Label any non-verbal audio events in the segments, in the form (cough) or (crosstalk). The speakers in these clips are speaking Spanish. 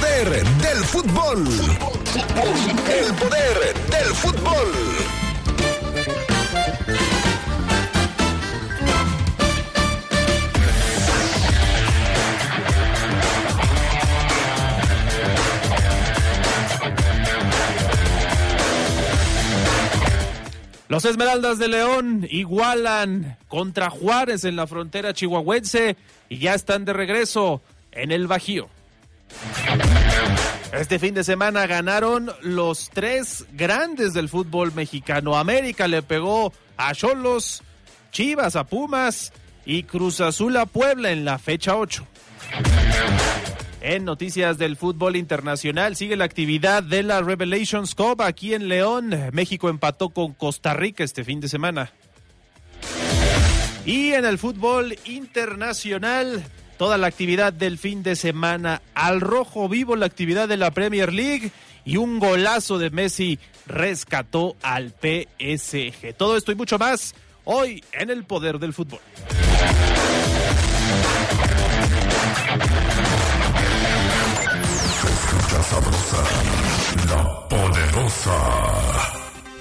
poder del fútbol. El poder del fútbol. Los Esmeraldas de León igualan contra Juárez en la frontera chihuahuense y ya están de regreso en el Bajío. Este fin de semana ganaron los tres grandes del fútbol mexicano. América le pegó a Cholos, Chivas a Pumas y Cruz Azul a Puebla en la fecha 8. En noticias del fútbol internacional sigue la actividad de la Revelations Cup aquí en León. México empató con Costa Rica este fin de semana. Y en el fútbol internacional, toda la actividad del fin de semana al rojo vivo, la actividad de la Premier League y un golazo de Messi rescató al PSG. Todo esto y mucho más hoy en el poder del fútbol.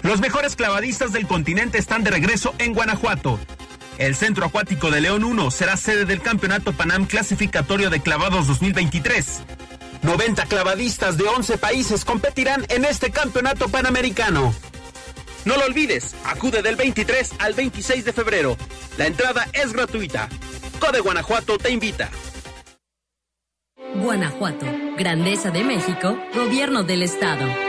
Los mejores clavadistas del continente están de regreso en Guanajuato. El Centro Acuático de León 1 será sede del Campeonato Panam Clasificatorio de Clavados 2023. 90 clavadistas de 11 países competirán en este campeonato panamericano. No lo olvides, acude del 23 al 26 de febrero. La entrada es gratuita. Code Guanajuato te invita. Guanajuato, Grandeza de México, Gobierno del Estado.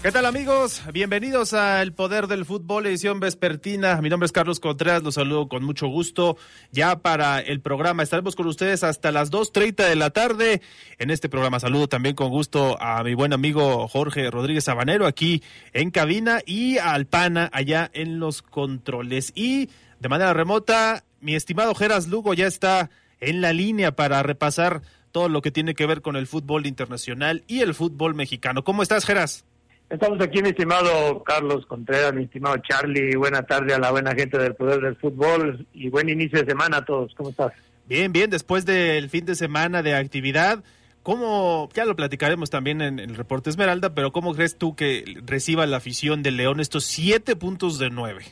¿Qué tal amigos? Bienvenidos a El Poder del Fútbol, edición vespertina. Mi nombre es Carlos Contreras, los saludo con mucho gusto. Ya para el programa estaremos con ustedes hasta las 2.30 de la tarde. En este programa saludo también con gusto a mi buen amigo Jorge Rodríguez Sabanero aquí en cabina y al Pana allá en los controles. Y de manera remota, mi estimado Geras Lugo ya está en la línea para repasar todo lo que tiene que ver con el fútbol internacional y el fútbol mexicano. ¿Cómo estás, Geras? Estamos aquí, mi estimado Carlos Contreras, mi estimado Charlie. Buena tarde a la buena gente del Poder del Fútbol y buen inicio de semana a todos. ¿Cómo estás? Bien, bien, después del fin de semana de actividad, ¿cómo, ya lo platicaremos también en el reporte Esmeralda, pero cómo crees tú que reciba la afición del León estos siete puntos de nueve?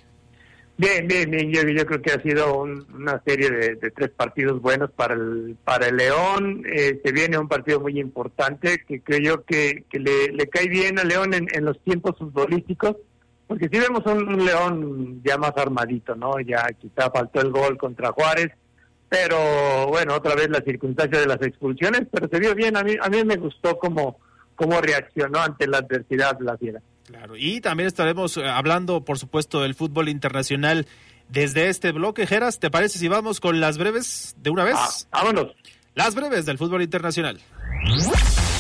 Bien, bien, bien. Yo, yo creo que ha sido un- una serie de, de tres partidos buenos para el, para el León. Eh, se viene un partido muy importante que creo yo que, que le, cae bien al León en, en los tiempos futbolísticos, porque si vemos un, un León ya más armadito, ¿no? Ya quizá faltó el gol contra Juárez, pero bueno, otra vez la circunstancia de las expulsiones, pero se vio bien. A mí, a mí me gustó cómo, cómo reaccionó ante la adversidad la fiera. Claro, y también estaremos eh, hablando, por supuesto, del fútbol internacional desde este bloque. Geras, ¿te parece si vamos con las breves de una vez? vámonos. Las breves del fútbol internacional.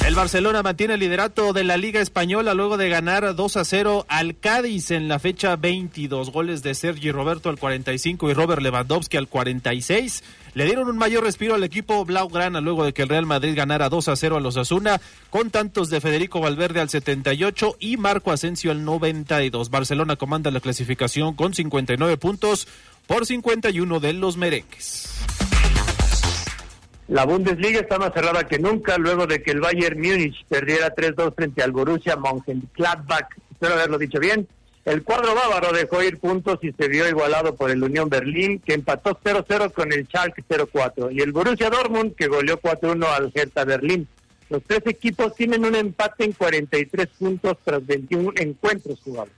El Barcelona mantiene el liderato de la Liga Española luego de ganar 2 a 0 al Cádiz en la fecha 22. Goles de Sergi Roberto al 45 y Robert Lewandowski al 46. Le dieron un mayor respiro al equipo Blaugrana luego de que el Real Madrid ganara 2 a 0 a los Asuna con tantos de Federico Valverde al 78 y Marco Asensio al 92. Barcelona comanda la clasificación con 59 puntos por 51 de los merengues. La Bundesliga está más cerrada que nunca luego de que el Bayern Múnich perdiera 3-2 frente al Borussia Mönchengladbach. Espero haberlo dicho bien. El cuadro bávaro dejó ir puntos y se vio igualado por el Unión Berlín, que empató 0-0 con el Schalke 0-4. Y el Borussia Dortmund, que goleó 4-1 al Hertha Berlín. Los tres equipos tienen un empate en 43 puntos tras 21 encuentros jugados.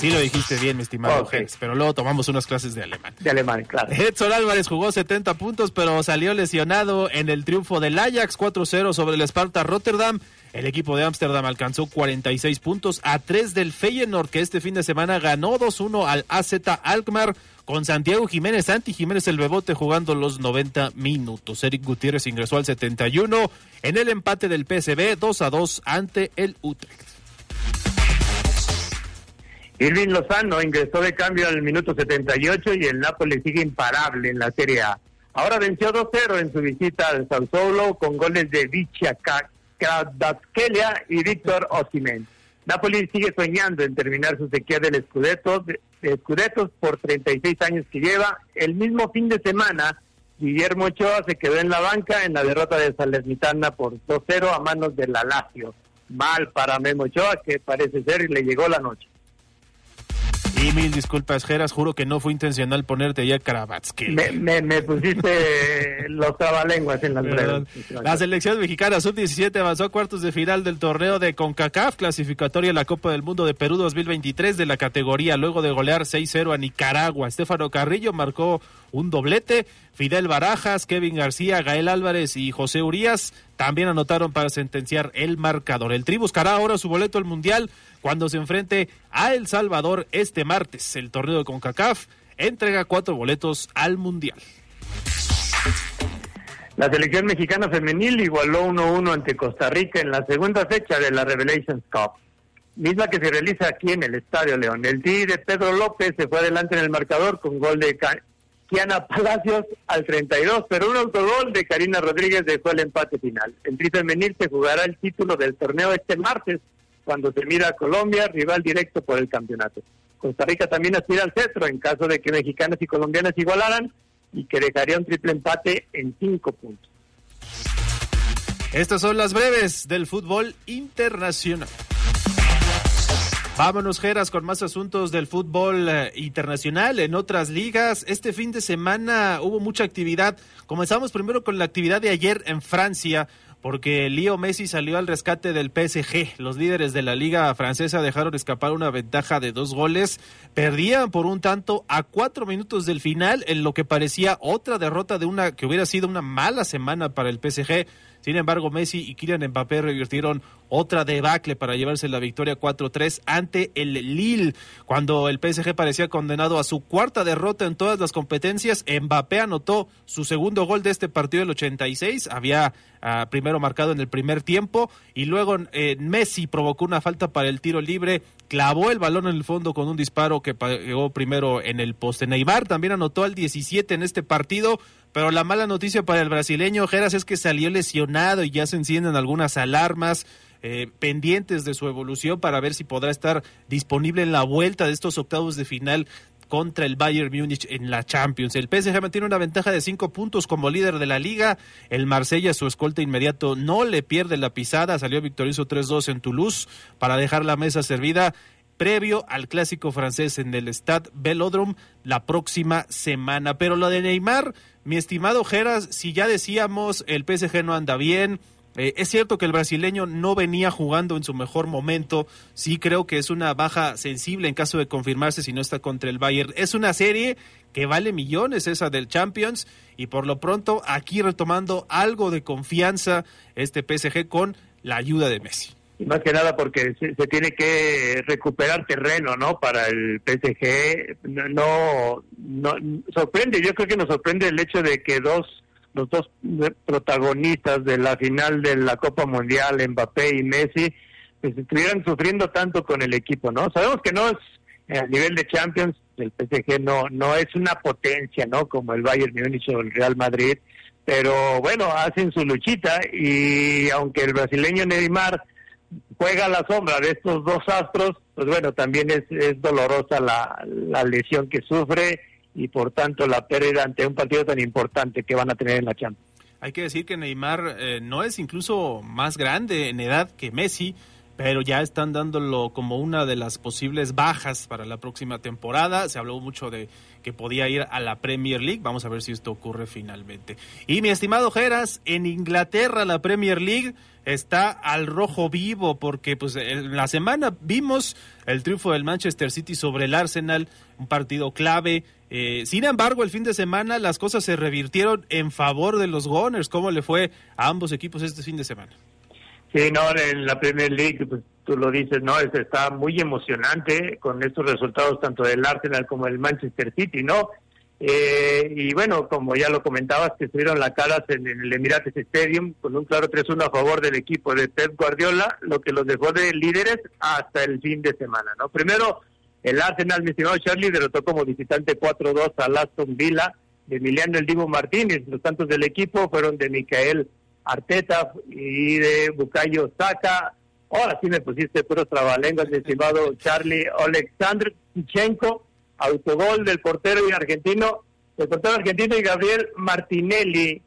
Sí lo dijiste bien, mi estimado okay. pero luego tomamos unas clases de alemán. De alemán, claro. Edson Álvarez jugó 70 puntos, pero salió lesionado en el triunfo del Ajax 4-0 sobre el Sparta Rotterdam. El equipo de Ámsterdam alcanzó 46 puntos a 3 del Feyenoord, que este fin de semana ganó 2-1 al AZ Alkmaar con Santiago Jiménez, Santi Jiménez el Bebote jugando los 90 minutos. Eric Gutiérrez ingresó al 71 en el empate del PSB 2 a 2 ante el Utrecht. Irving Lozano ingresó de cambio al minuto 78 y el Napoli sigue imparable en la Serie A. Ahora venció 2-0 en su visita al Sao Paulo con goles de Vicia Kvaratskhelia y Víctor Osimhen. Napoli sigue soñando en terminar su sequía del Scudetto, por 36 años que lleva. El mismo fin de semana, Guillermo Ochoa se quedó en la banca en la derrota de Salernitana por 2-0 a manos de la Lazio. Mal para Memo Ochoa, que parece ser le llegó la noche. Y mil disculpas, Geras, juro que no fue intencional ponerte ya Kravatsky. Me, me, me, pusiste los trabalenguas en las breves. La selección mexicana sub-17 avanzó a cuartos de final del torneo de CONCACAF, clasificatoria a la Copa del Mundo de Perú 2023 de la categoría, luego de golear 6-0 a Nicaragua. Estefano Carrillo marcó un doblete. Fidel Barajas, Kevin García, Gael Álvarez y José Urias también anotaron para sentenciar el marcador. El Tri buscará ahora su boleto al Mundial cuando se enfrente a El Salvador este martes. El torneo de CONCACAF entrega cuatro boletos al Mundial. La selección mexicana femenil igualó 1-1 ante Costa Rica en la segunda fecha de la Revelations Cup, misma que se realiza aquí en el Estadio León. El Tri de Pedro López se fue adelante en el marcador con gol de Kiana Palacios al 32, pero un autogol de Karina Rodríguez dejó el empate final. El Tri femenil se jugará el título del torneo este martes cuando se mira a Colombia, rival directo por el campeonato. Costa Rica también aspira al cetro en caso de que mexicanas y colombianas igualaran y que dejaría un triple empate en cinco puntos. Estas son las breves del fútbol internacional. Vámonos, Geras, con más asuntos del fútbol eh, internacional en otras ligas. Este fin de semana hubo mucha actividad. Comenzamos primero con la actividad de ayer en Francia, porque Leo Messi salió al rescate del PSG. Los líderes de la liga francesa dejaron escapar una ventaja de dos goles. Perdían por un tanto a cuatro minutos del final en lo que parecía otra derrota de una que hubiera sido una mala semana para el PSG. Sin embargo, Messi y Kylian Mbappé revirtieron otra debacle para llevarse la victoria 4-3 ante el Lille. Cuando el PSG parecía condenado a su cuarta derrota en todas las competencias, Mbappé anotó su segundo gol de este partido del 86. Había uh, primero marcado en el primer tiempo y luego eh, Messi provocó una falta para el tiro libre clavó el balón en el fondo con un disparo que pegó primero en el poste. Neymar también anotó al 17 en este partido, pero la mala noticia para el brasileño Geras es que salió lesionado y ya se encienden algunas alarmas. Eh, pendientes de su evolución para ver si podrá estar disponible en la vuelta de estos octavos de final contra el Bayern Múnich en la Champions. El PSG mantiene una ventaja de cinco puntos como líder de la liga. El Marsella, su escolta inmediato, no le pierde la pisada. Salió victorioso 3-2 en Toulouse para dejar la mesa servida previo al clásico francés en el Stade Velodrome la próxima semana. Pero lo de Neymar, mi estimado Geras, si ya decíamos el PSG no anda bien, eh, es cierto que el brasileño no venía jugando en su mejor momento. Sí creo que es una baja sensible en caso de confirmarse si no está contra el Bayern. Es una serie que vale millones esa del Champions y por lo pronto aquí retomando algo de confianza este PSG con la ayuda de Messi. Más que nada porque se, tiene que recuperar terreno, ¿no? Para el PSG. No, no, sorprende, yo creo que nos sorprende el hecho de que dos los dos protagonistas de la final de la Copa Mundial, Mbappé y Messi, pues estuvieran sufriendo tanto con el equipo, ¿no? Sabemos que no es a nivel de Champions, el PSG no no es una potencia, ¿no? Como el Bayern Múnich o el Real Madrid, pero bueno, hacen su luchita y aunque el brasileño Neymar juega a la sombra de estos dos astros, pues bueno, también es, es dolorosa la, la lesión que sufre y por tanto la pérdida ante un partido tan importante que van a tener en la Champions. Hay que decir que Neymar eh, no es incluso más grande en edad que Messi, pero ya están dándolo como una de las posibles bajas para la próxima temporada. Se habló mucho de que podía ir a la Premier League. Vamos a ver si esto ocurre finalmente. Y mi estimado Geras, en Inglaterra la Premier League está al rojo vivo porque pues en la semana vimos el triunfo del Manchester City sobre el Arsenal, un partido clave. Eh, sin embargo, el fin de semana las cosas se revirtieron en favor de los Gunners. ¿Cómo le fue a ambos equipos este fin de semana? Sí, no, en la Premier League, pues tú lo dices, ¿no? Es, está muy emocionante con estos resultados tanto del Arsenal como del Manchester City, ¿no? Eh, y bueno, como ya lo comentabas, que estuvieron las caras en, el Emirates Stadium con un claro 3-1 a favor del equipo de Pep Guardiola, lo que los dejó de líderes hasta el fin de semana, ¿no? Primero, el Arsenal, mi estimado Charlie, derrotó como visitante 4-2 al Aston Villa de Emiliano El Divo Martínez. Los tantos del equipo fueron de Micael Arteta y de Bucayo Saka. Ahora sí me pusiste puros trabalenguas, mi estimado Charlie. Alexander Pichenko, autogol del portero y argentino, el portero argentino y Gabriel Martinelli,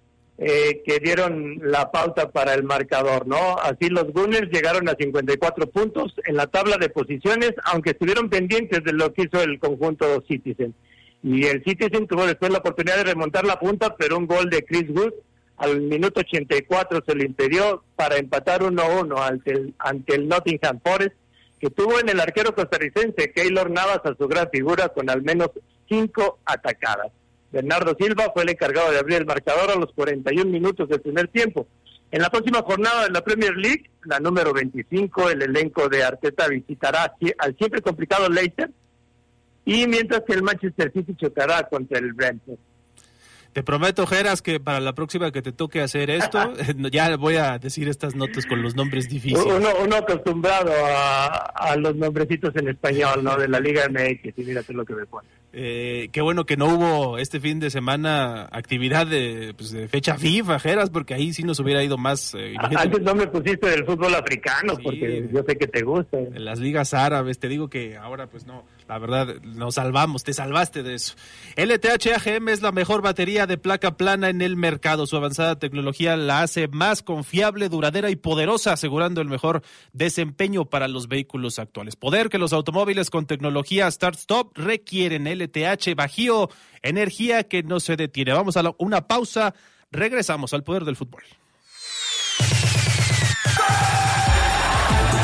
eh, que dieron la pauta para el marcador, ¿no? Así los Gunners llegaron a 54 puntos en la tabla de posiciones, aunque estuvieron pendientes de lo que hizo el conjunto Citizen. Y el Citizen tuvo después la oportunidad de remontar la punta, pero un gol de Chris Wood al minuto 84 se le impidió para empatar 1-1 ante el, ante el Nottingham Forest, que tuvo en el arquero costarricense Keylor Navas a su gran figura con al menos cinco atacadas. Bernardo Silva fue el encargado de abrir el marcador a los 41 minutos del primer tiempo. En la próxima jornada de la Premier League, la número 25, el elenco de Arteta visitará al siempre complicado Leicester, y mientras que el Manchester City chocará contra el Brentford. Te prometo, Geras, que para la próxima que te toque hacer esto, (laughs) ya voy a decir estas notas con los nombres difíciles. Uno, acostumbrado a, los nombrecitos en español, ¿no? De la Liga MX, y mírate lo que me pone. Eh, qué bueno que no hubo este fin de semana actividad de, pues, fecha FIFA, Geras, porque ahí sí nos hubiera ido más. Eh, Antes no me pusiste del fútbol africano, porque yo sé que te gusta. En las ligas árabes, te digo que ahora pues no, la verdad, nos salvamos, te salvaste de eso. LTH AGM es la mejor batería de placa plana en el mercado. Su avanzada tecnología la hace más confiable, duradera y poderosa, asegurando el mejor desempeño para los vehículos actuales. Poder que los automóviles con tecnología Start-Stop requieren. LTH Bajío, energía que no se detiene. Vamos a una pausa. Regresamos al poder del fútbol.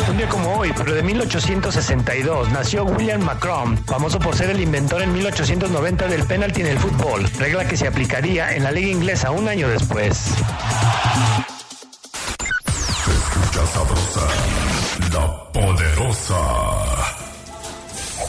Un día como hoy, pero de 1862, nació William Macron, famoso por ser el inventor en 1890 del penalti en el fútbol, regla que se aplicaría en la liga inglesa un año después. Se escucha sabrosa, la poderosa.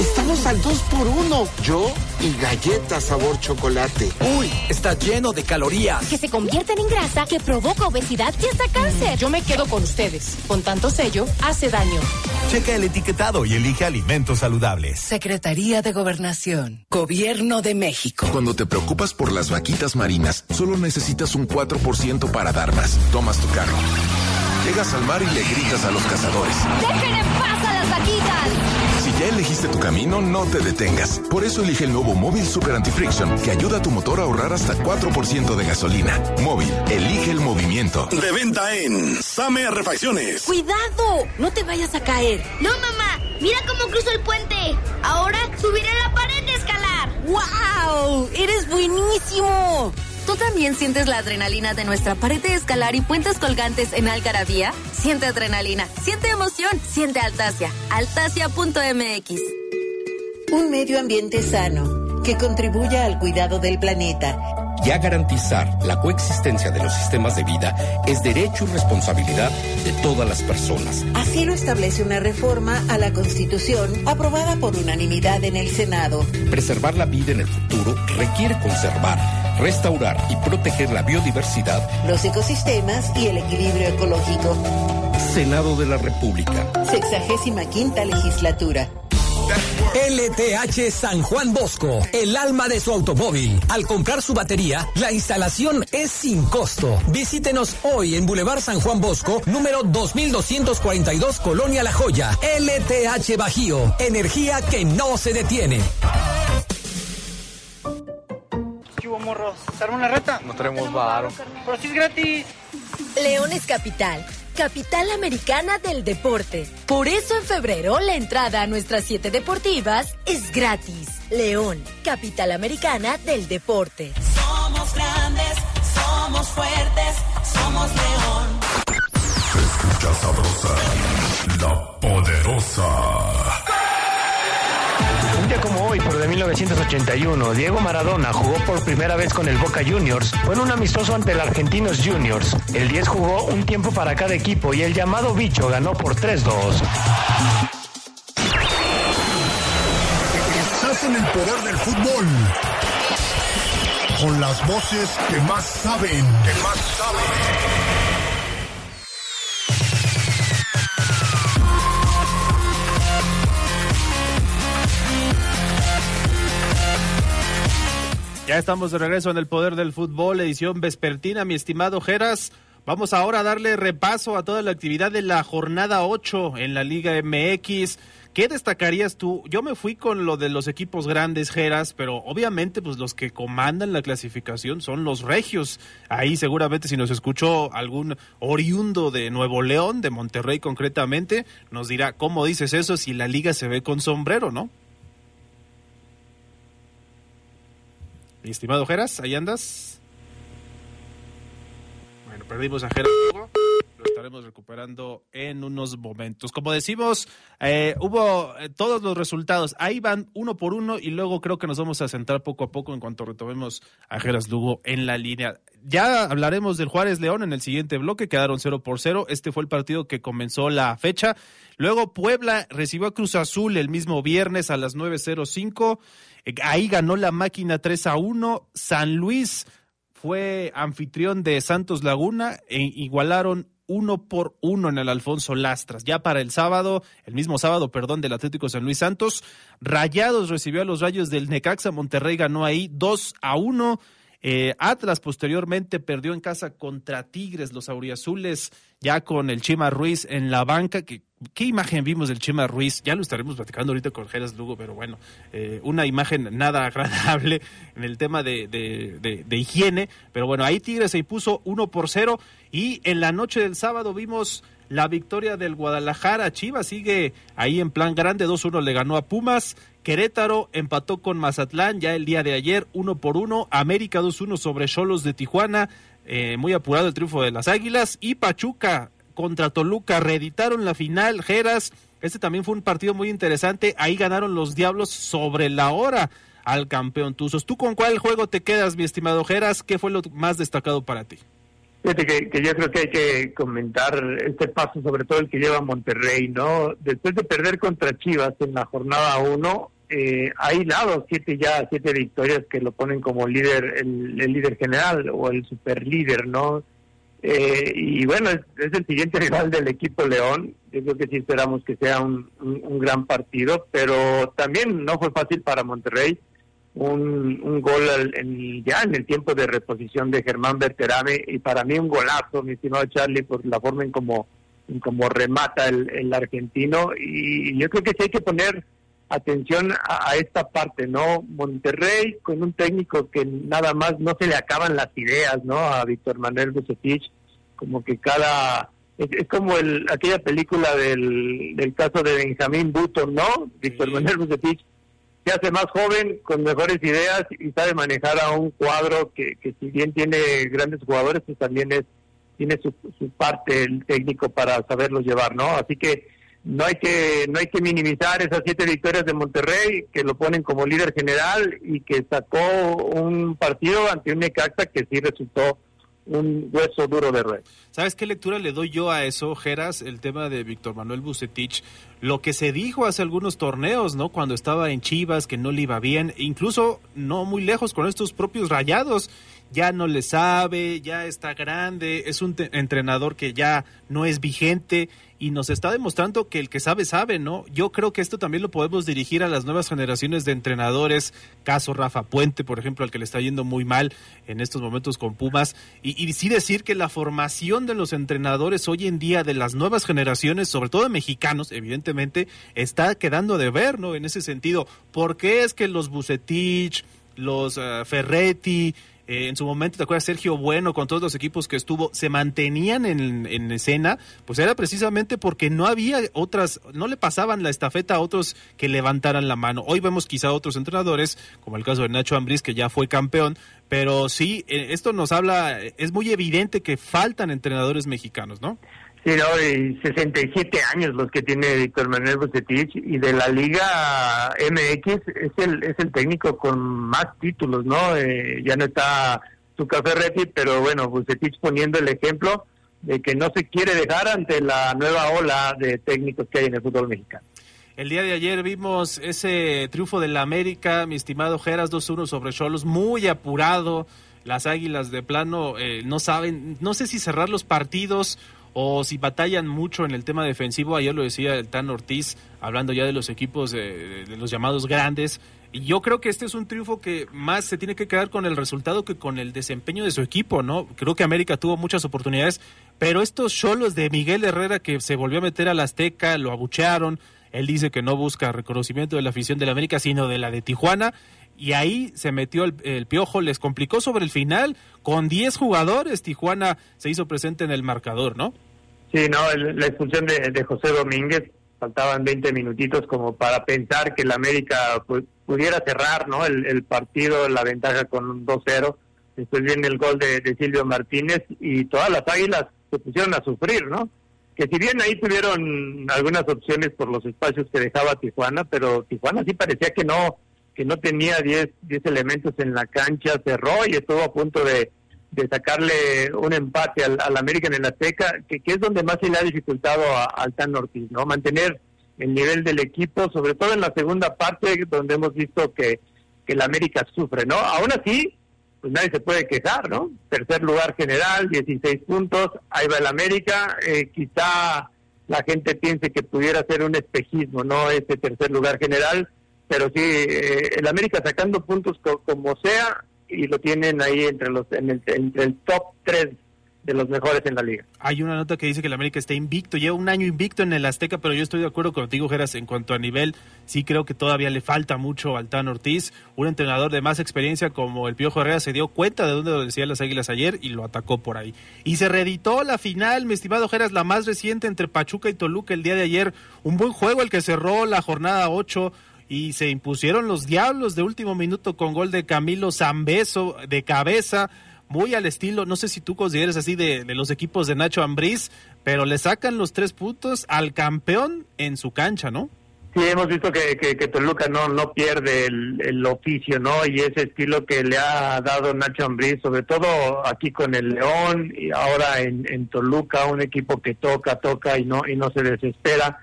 Estamos al 2 por 1 Yo y galletas sabor chocolate. Uy, está lleno de calorías. Que se convierten en grasa, que provoca obesidad y hasta cáncer. Yo me quedo con ustedes. Con tanto sello, hace daño. Checa el etiquetado y elige alimentos saludables. Secretaría de Gobernación. Gobierno de México. Cuando te preocupas por las vaquitas marinas, solo necesitas un 4% para dar más. Tomas tu carro. Llegas al mar y le gritas a los cazadores. ¡Dejen en paz a las vaquitas! Ya elegiste tu camino, no te detengas. Por eso elige el nuevo Móvil Super Anti-Friction, que ayuda a tu motor a ahorrar hasta 4% de gasolina. Móvil, elige el movimiento. De venta en Same Refacciones. ¡Cuidado! No te vayas a caer. No, mamá. Mira cómo cruzo el puente. Ahora subiré la pared de escalar. ¡Wow! ¡Eres buenísimo! ¿Tú también sientes la adrenalina de nuestra pared de escalar y puentes colgantes en Algarabía? Siente adrenalina, siente emoción, siente Altasia. Altasia.mx. Un medio ambiente sano que contribuya al cuidado del planeta y a garantizar la coexistencia de los sistemas de vida es derecho y responsabilidad de todas las personas. Así lo establece una reforma a la Constitución aprobada por unanimidad en el Senado. Preservar la vida en el futuro requiere conservar, restaurar y proteger la biodiversidad, los ecosistemas y el equilibrio ecológico. Senado de la República. Sexagésima quinta legislatura. LTH San Juan Bosco, el alma de su automóvil. Al comprar su batería, la instalación es sin costo. Visítenos hoy en Boulevard San Juan Bosco, número 2242, Colonia La Joya. LTH Bajío, energía que no se detiene. ¿Qué hubo, morros? ¿Se arma una reta? No tenemos varo. Pero si es gratis. León es capital capital americana del deporte. Por eso en febrero la entrada a nuestras siete deportivas es gratis. León, capital americana del deporte. Somos grandes, somos fuertes, somos León. Se escucha sabrosa, la poderosa como hoy, pero de 1981, Diego Maradona jugó por primera vez con el Boca Juniors. Fue en un amistoso ante el Argentinos Juniors. El 10 jugó un tiempo para cada equipo y el llamado bicho ganó por 3-2. Estás en el poder del fútbol. Con las voces que más saben. Que más saben. Ya estamos de regreso en el poder del fútbol, edición vespertina, mi estimado Geras. Vamos ahora a darle repaso a toda la actividad de la jornada 8 en la Liga MX. ¿Qué destacarías tú? Yo me fui con lo de los equipos grandes, Geras, pero obviamente pues los que comandan la clasificación son los regios. Ahí seguramente si nos escuchó algún oriundo de Nuevo León, de Monterrey concretamente, nos dirá, ¿cómo dices eso si la liga se ve con sombrero, no? Mi estimado Geras, ¿ahí andas? Bueno, perdimos a Geras. Lo estaremos recuperando en unos momentos. Como decimos, eh, hubo eh, todos los resultados. Ahí van uno por uno y luego creo que nos vamos a centrar poco a poco en cuanto retomemos a Geras Lugo en la línea. Ya hablaremos del Juárez León en el siguiente bloque. Quedaron 0 por 0. Este fue el partido que comenzó la fecha. Luego Puebla recibió a Cruz Azul el mismo viernes a las 9.05. Ahí ganó la máquina 3 a 1. San Luis fue anfitrión de Santos Laguna e igualaron uno por uno en el Alfonso Lastras. Ya para el sábado, el mismo sábado, perdón, del Atlético San Luis Santos, Rayados recibió a los Rayos del Necaxa, Monterrey ganó ahí 2 a 1. Eh, Atlas posteriormente perdió en casa contra Tigres, los auriazules, ya con el Chima Ruiz en la banca. ¿Qué imagen vimos del Chima Ruiz? Ya lo estaremos platicando ahorita con Geras Lugo, pero bueno, eh, una imagen nada (laughs) agradable en el tema de, de, de, higiene. Pero bueno, ahí Tigres se impuso 1 por 0 y en la noche del sábado vimos la victoria del Guadalajara. Chivas sigue ahí en plan grande, 2-1 le ganó a Pumas. Querétaro empató con Mazatlán ya el día de ayer, uno por uno. América 2-1 sobre Cholos de Tijuana. Eh, muy apurado el triunfo de las Águilas. Y Pachuca contra Toluca reeditaron la final. Geras, este también fue un partido muy interesante. Ahí ganaron los Diablos sobre la hora al campeón Tuzos. ¿Tú con cuál juego te quedas, mi estimado Geras? ¿Qué fue lo más destacado para ti? Fíjate que, yo creo que hay que comentar este paso, sobre todo el que lleva Monterrey, ¿no? Después de perder contra Chivas en la jornada 1, eh, ha hilado siete ya, siete victorias que lo ponen como líder, el, líder general o el super líder, ¿no? Eh, y bueno, es, el siguiente (laughs) rival del equipo León. Yo creo que sí esperamos que sea un gran partido, pero también no fue fácil para Monterrey un, un gol en, ya en el tiempo de reposición de Germán Berterame y para mí un golazo, mi estimado Charlie, por la forma en como, en como remata el, el argentino y yo creo que sí hay que poner atención a, esta parte, ¿no? Monterrey con un técnico que nada más no se le acaban las ideas, ¿no? A Víctor Manuel Bucetich, como que cada... Es, como el, aquella película del, del caso de Benjamín Button, ¿no? Víctor Manuel Bucetich se hace más joven, con mejores ideas y sabe manejar a un cuadro que, que si bien tiene grandes jugadores, pues también es tiene su, parte el técnico para saberlos llevar, ¿no? Así que no hay que no hay que minimizar esas siete victorias de Monterrey que lo ponen como líder general y que sacó un partido ante un Necaxa que sí resultó un hueso duro de red. ¿Sabes qué lectura le doy yo a eso, Geras? El tema de Víctor Manuel Bucetich. Lo que se dijo hace algunos torneos, ¿no? Cuando estaba en Chivas, que no le iba bien, incluso no muy lejos con estos propios rayados ya no le sabe, ya está grande, es un entrenador que ya no es vigente y nos está demostrando que el que sabe, sabe, ¿no? Yo creo que esto también lo podemos dirigir a las nuevas generaciones de entrenadores, caso Rafa Puente, por ejemplo, al que le está yendo muy mal en estos momentos con Pumas, y, sí decir que la formación de los entrenadores hoy en día de las nuevas generaciones, sobre todo de mexicanos, evidentemente, está quedando de ver, ¿no? En ese sentido, ¿por qué es que los Bucetich, los uh, Ferretti, eh, en su momento, ¿te acuerdas? Sergio Bueno, con todos los equipos que estuvo, se mantenían en, en, escena, pues era precisamente porque no había otras, no le pasaban la estafeta a otros que levantaran la mano. Hoy vemos quizá otros entrenadores, como el caso de Nacho Ambriz, que ya fue campeón, pero sí, eh, esto nos habla, es muy evidente que faltan entrenadores mexicanos, ¿no? Sí, no, y 67 años los que tiene Víctor Manuel Bucetich y de la Liga MX es el es el técnico con más títulos, ¿no? Eh, ya no está su Ferretti, pero bueno, Bucetich poniendo el ejemplo de que no se quiere dejar ante la nueva ola de técnicos que hay en el fútbol mexicano. El día de ayer vimos ese triunfo de la América, mi estimado Geras 2-1 sobre Cholos, muy apurado. Las Águilas de plano eh, no saben, no sé si cerrar los partidos o si batallan mucho en el tema defensivo, ayer lo decía el Tan Ortiz, hablando ya de los equipos de, los llamados grandes, y yo creo que este es un triunfo que más se tiene que quedar con el resultado que con el desempeño de su equipo, ¿no? Creo que América tuvo muchas oportunidades, pero estos solos de Miguel Herrera que se volvió a meter a la Azteca, lo abuchearon, él dice que no busca reconocimiento de la afición de la América, sino de la de Tijuana, y ahí se metió el, piojo, les complicó sobre el final, con 10 jugadores, Tijuana se hizo presente en el marcador, ¿no? Sí, no, la expulsión de, José Domínguez, faltaban 20 minutitos como para pensar que el América pudiera cerrar, ¿no? El, partido, la ventaja con un 2-0, después viene el gol de, de Silvio Martínez y todas las águilas se pusieron a sufrir, ¿no? que si bien ahí tuvieron algunas opciones por los espacios que dejaba Tijuana, pero Tijuana sí parecía que no que no tenía 10 diez elementos en la cancha, cerró y estuvo a punto de, sacarle un empate al, al América en el Azteca, que, que, es donde más se le ha dificultado al Tan Ortiz, ¿no? Mantener el nivel del equipo, sobre todo en la segunda parte, donde hemos visto que, que el América sufre, ¿no? Aún así, pues nadie se puede quejar, ¿no? Tercer lugar general, 16 puntos, ahí va el América, eh, quizá la gente piense que pudiera ser un espejismo, ¿no? Ese tercer lugar general, pero sí, eh, el América sacando puntos como sea y lo tienen ahí entre los en el, entre el top 3 de los mejores en la liga. Hay una nota que dice que el América está invicto, lleva un año invicto en el Azteca, pero yo estoy de acuerdo contigo, Geras, en cuanto a nivel, sí creo que todavía le falta mucho al Tan Ortiz, un entrenador de más experiencia como el Piojo Herrera se dio cuenta de dónde lo decían las Águilas ayer y lo atacó por ahí. Y se reeditó la final, mi estimado Geras, la más reciente entre Pachuca y Toluca el día de ayer, un buen juego el que cerró la jornada 8 y se impusieron los Diablos de último minuto con gol de Camilo Zambeso de cabeza, muy al estilo, no sé si tú consideres así de, los equipos de Nacho Ambriz, pero le sacan los tres puntos al campeón en su cancha, ¿no? Sí, hemos visto que, que, Toluca no, no pierde el, oficio, ¿no? Y ese estilo que le ha dado Nacho Ambriz, sobre todo aquí con el León y ahora en, en Toluca, un equipo que toca, toca y no, y no se desespera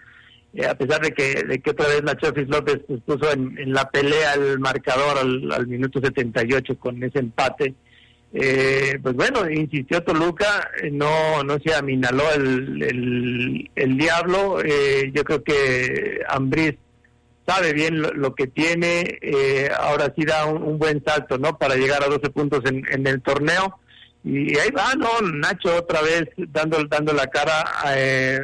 eh, a pesar de que, de que otra vez Nachofis López pues, puso en, la pelea el marcador al, al minuto 78 con ese empate, eh, pues bueno, insistió Toluca, eh, no no se aminaló el, el, diablo, yo creo que Ambriz sabe bien lo, que tiene, ahora sí da un, buen salto, ¿no? Para llegar a 12 puntos en, en el torneo. Y ahí va, ¿no? Nacho otra vez dando, dando la cara,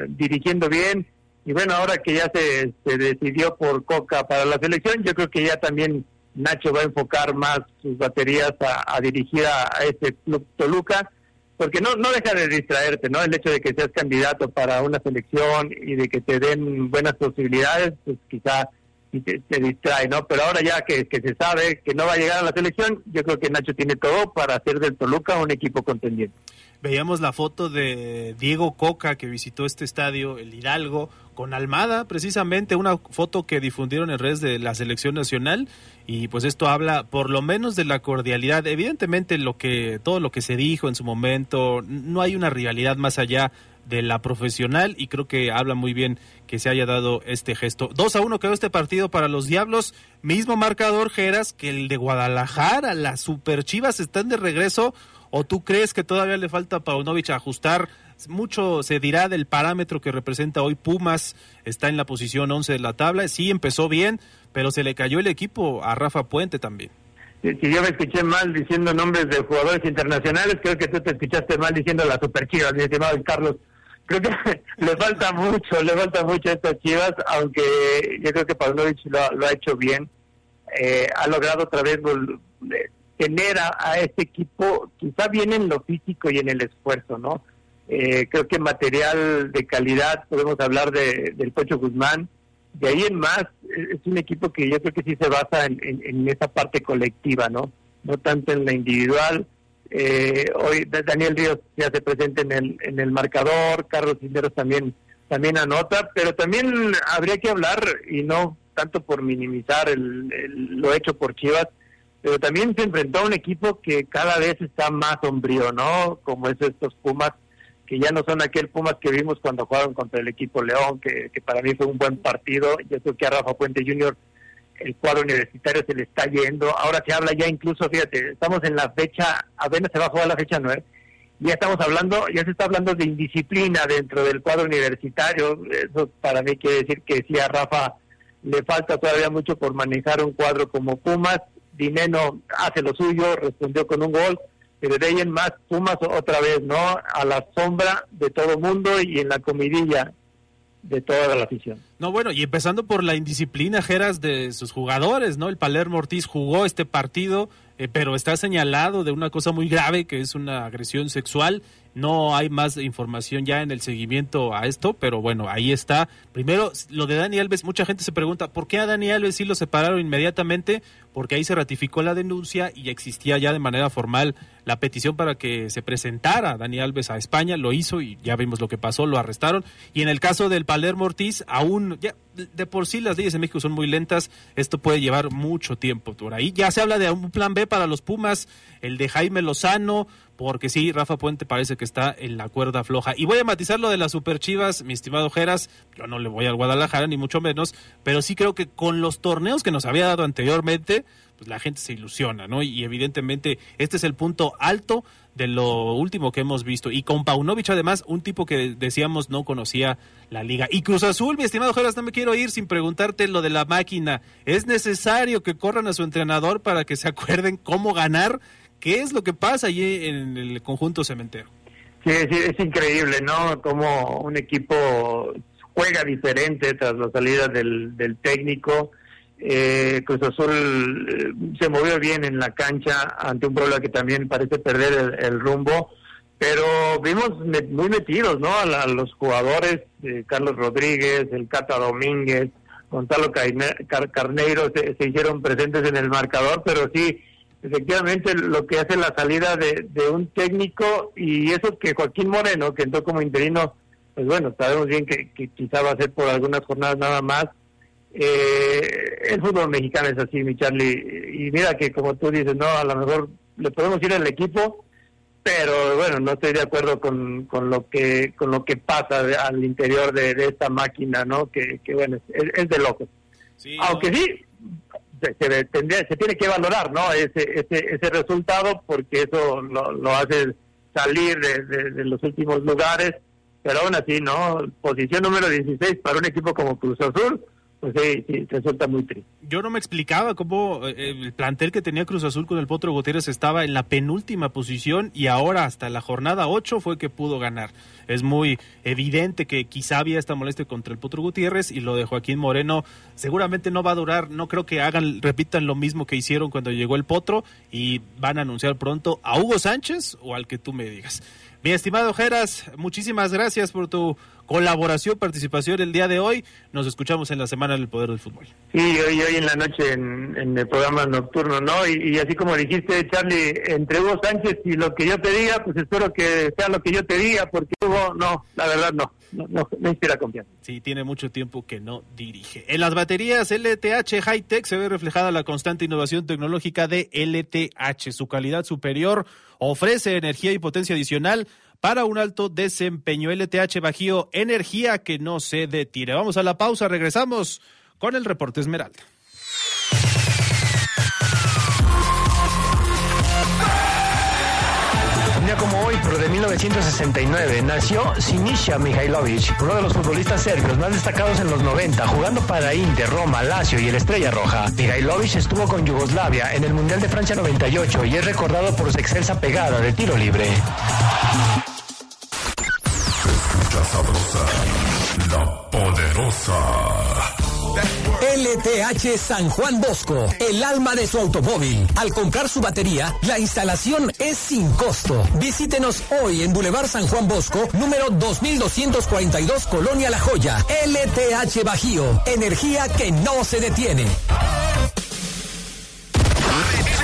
dirigiendo bien, y bueno, ahora que ya se, decidió por Coca para la selección, yo creo que ya también Nacho va a enfocar más sus baterías a, dirigir a, este club Toluca, porque no, no deja de distraerte, ¿no? El hecho de que seas candidato para una selección y de que te den buenas posibilidades, pues quizá te, te distrae, ¿no? Pero ahora ya que, que se sabe que no va a llegar a la selección, yo creo que Nacho tiene todo para hacer del Toluca un equipo contendiente. veíamos la foto de Diego Coca que visitó este estadio, el Hidalgo, con Almada, precisamente una foto que difundieron en redes de la selección nacional. Y pues esto habla por lo menos de la cordialidad. Evidentemente lo que todo lo que se dijo en su momento, no hay una rivalidad más allá de la profesional. Y creo que habla muy bien que se haya dado este gesto. 2 a 1 quedó este partido para los Diablos, mismo marcador Geras que el de Guadalajara, las Super Chivas están de regreso. O tú crees que todavía le falta a Paunovic ajustar mucho se dirá del parámetro que representa hoy Pumas, está en la posición 11 de la tabla, sí empezó bien, pero se le cayó el equipo a Rafa Puente también. Si yo me escuché mal diciendo nombres de jugadores internacionales, creo que tú te escuchaste mal diciendo las super chivas, mi estimado Carlos creo que (laughs) le falta mucho, le falta mucho a estas Chivas, aunque yo creo que Pavlovich lo, lo ha hecho bien. Eh, ha logrado otra vez tener a, este equipo, quizá bien en lo físico y en el esfuerzo, ¿no? Eh, creo que material de calidad, podemos hablar de, del Pocho Guzmán. De ahí en más, es un equipo que yo creo que sí se basa en, en, esa parte colectiva, ¿no? No tanto en la individual, eh, hoy Daniel Ríos ya se presenta en el, en el marcador, Carlos Cisneros también, también anota, pero también habría que hablar, y no tanto por minimizar el, lo hecho por Chivas, pero también se enfrentó a un equipo que cada vez está más sombrío, ¿no? Como es estos Pumas, que ya no son aquel Pumas que vimos cuando jugaron contra el equipo León, que, para mí fue un buen partido. Yo creo que a Rafa Puente Jr el cuadro universitario se le está yendo. Ahora se habla ya incluso, fíjate, estamos en la fecha, apenas se va a jugar la fecha 9. Ya estamos hablando, ya se está hablando de indisciplina dentro del cuadro universitario. Eso para mí quiere decir que si a Rafa le falta todavía mucho por manejar un cuadro como Pumas. Dineno hace lo suyo, respondió con un gol, pero de ahí más Pumas otra vez, ¿no? A la sombra de todo mundo y en la comidilla de toda la afición. No, bueno, y empezando por la indisciplina, Geras, de sus jugadores, ¿no? El Palermo Ortiz jugó este partido, eh, pero está señalado de una cosa muy grave, que es una agresión sexual. No hay más información ya en el seguimiento a esto, pero bueno, ahí está. Primero, lo de Dani Alves, mucha gente se pregunta, ¿por qué a Dani Alves sí lo separaron inmediatamente? Porque ahí se ratificó la denuncia y existía ya de manera formal la petición para que se presentara Dani Alves a España, lo hizo y ya vimos lo que pasó, lo arrestaron. Y en el caso del Palermo Ortiz, aún, ya, de por sí las leyes en México son muy lentas, esto puede llevar mucho tiempo por ahí. Ya se habla de un plan B para los Pumas, el de Jaime Lozano, porque sí, Rafa Puente parece que está en la cuerda floja. Y voy a matizar lo de las Super Chivas, mi estimado Geras, yo no le voy al Guadalajara ni mucho menos, pero sí creo que con los torneos que nos había dado anteriormente, pues la gente se ilusiona, ¿no? Y evidentemente este es el punto alto de lo último que hemos visto. Y con Paunovic, además, un tipo que decíamos no conocía la liga. Y Cruz Azul, mi estimado Geras, no me quiero ir sin preguntarte lo de la máquina. ¿Es necesario que corran a su entrenador para que se acuerden cómo ganar? ¿Qué es lo que pasa allí en el conjunto cementero? Sí, es increíble, ¿no? Como un equipo juega diferente tras la salida del, técnico eh, Cruz Azul eh, se movió bien en la cancha ante un problema que también parece perder el, rumbo, pero vimos muy metidos, ¿no? A, los jugadores, eh, Carlos Rodríguez, el Cata Domínguez, Gonzalo Carneiro se, hicieron presentes en el marcador, pero sí, efectivamente lo que hace la salida de, un técnico y eso que Joaquín Moreno, que entró como interino, pues bueno, sabemos bien que, que quizá va a ser por algunas jornadas nada más, eh, el fútbol mexicano es así, mi Charlie. Y mira que como tú dices, no, a lo mejor le podemos ir al equipo, pero bueno, no estoy de acuerdo con, con lo que con lo que pasa al interior de, esta máquina, ¿no? Que, bueno, es, de loco. Aunque sí, se, se, tiene que valorar, ¿no? Ese, ese, ese resultado, porque eso lo, hace salir de, de los últimos lugares, pero aún así, ¿no? Posición número 16 para un equipo como Cruz Azul pues resulta muy triste. Yo no me explicaba cómo eh, el plantel que tenía Cruz Azul con el Potro Gutiérrez estaba en la penúltima posición y ahora hasta la jornada 8 fue que pudo ganar. Es muy evidente que quizá había esta molestia contra el Potro Gutiérrez y lo de Joaquín Moreno seguramente no va a durar, no creo que hagan, repitan lo mismo que hicieron cuando llegó el Potro y van a anunciar pronto a Hugo Sánchez o al que tú me digas. Mi estimado Geras, muchísimas gracias por tu colaboración, participación el día de hoy. Nos escuchamos en la Semana del Poder del Fútbol. Sí, hoy, hoy en la noche en, el programa nocturno, ¿no? Y, así como dijiste, Charlie, entre vos Sánchez y lo que yo te diga, pues espero que sea lo que yo te diga, porque Hugo, no, la verdad no, no, no, no inspira confianza. Sí, tiene mucho tiempo que no dirige. En las baterías LTH Hightech se ve reflejada la constante innovación tecnológica de LTH. Su calidad superior ofrece energía y potencia adicional para un alto desempeño. LTH Bajío, energía que no se detire. Vamos a la pausa, regresamos con el reporte Esmeralda. Un día como hoy, pero de 1969, nació Sinisa Mihailovic, uno de los futbolistas serbios más destacados en los 90, jugando para Inter, Roma, Lazio y el Estrella Roja. Mihailovic estuvo con Yugoslavia en el Mundial de Francia 98 y es recordado por su excelsa pegada de tiro libre la poderosa. LTH San Juan Bosco, el alma de su automóvil. Al comprar su batería, la instalación es sin costo. Visítenos hoy en Boulevard San Juan Bosco, número 2242, Colonia La Joya. LTH Bajío, energía que no se detiene.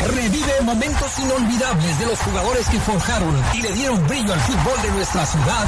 Revive momentos inolvidables de los jugadores que forjaron y le dieron brillo al fútbol de nuestra ciudad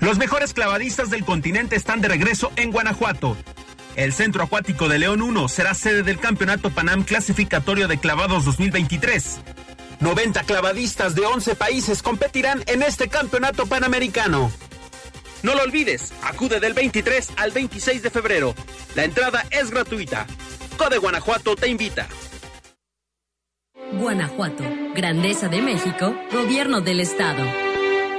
Los mejores clavadistas del continente están de regreso en Guanajuato. El Centro Acuático de León 1 será sede del Campeonato Panam Clasificatorio de Clavados 2023. 90 clavadistas de 11 países competirán en este campeonato panamericano. No lo olvides, acude del 23 al 26 de febrero. La entrada es gratuita. Code Guanajuato te invita. Guanajuato, Grandeza de México, Gobierno del Estado.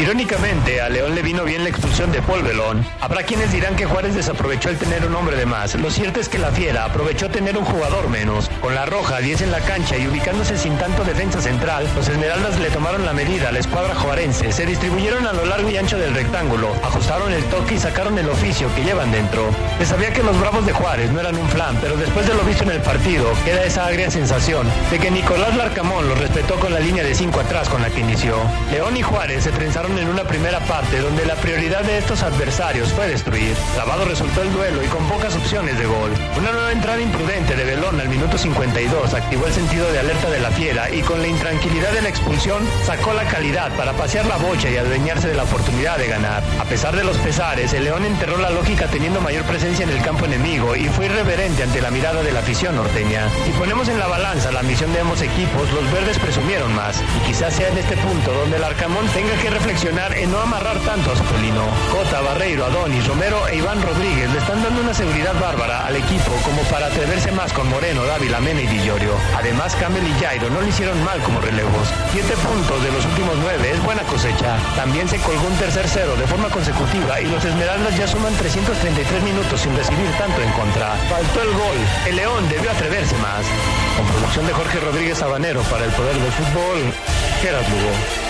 Irónicamente, a León le vino bien la expulsión de Paul Belón. Habrá quienes dirán que Juárez desaprovechó el tener un hombre de más. Lo cierto es que la Fiera aprovechó tener un jugador menos. Con la roja, 10 en la cancha y ubicándose sin tanto defensa central, los Esmeraldas le tomaron la medida a la escuadra juarense. Se distribuyeron a lo largo y ancho del rectángulo, ajustaron el toque y sacaron el oficio que llevan dentro. Se sabía que los Bravos de Juárez no eran un flan, pero después de lo visto en el partido, queda esa agria sensación de que Nicolás Larcamón lo respetó con la línea de 5 atrás con la que inició. León y Juárez se trenzaron en una primera parte donde la prioridad de estos adversarios fue destruir. Lavado resultó el duelo y con pocas opciones de gol. Una nueva entrada imprudente de Belón al minuto 52 activó el sentido de alerta de la fiera y con la intranquilidad de la expulsión sacó la calidad para pasear la bocha y adueñarse de la oportunidad de ganar. A pesar de los pesares, el León enterró la lógica teniendo mayor presencia en el campo enemigo y fue irreverente ante la mirada de la afición norteña. Si ponemos en la balanza la misión de ambos equipos, los verdes presumieron más y quizás sea en este punto donde el Arcamón tenga que reflexionar en no amarrar tanto a su felino. Cota, Barreiro, Adonis, Romero e Iván Rodríguez le están dando una seguridad bárbara al equipo como para atreverse más con Moreno, Dávila, Mena y Villorio. Además, Campbell y Jairo no le hicieron mal como relevos. Siete puntos de los últimos nueve es buena cosecha. También se colgó un tercer cero de forma consecutiva y los Esmeraldas ya suman 333 minutos sin recibir tanto en contra. Faltó el gol. El León debió atreverse más. Con producción de Jorge Rodríguez Sabanero para el Poder del Fútbol, Gerard Lugo.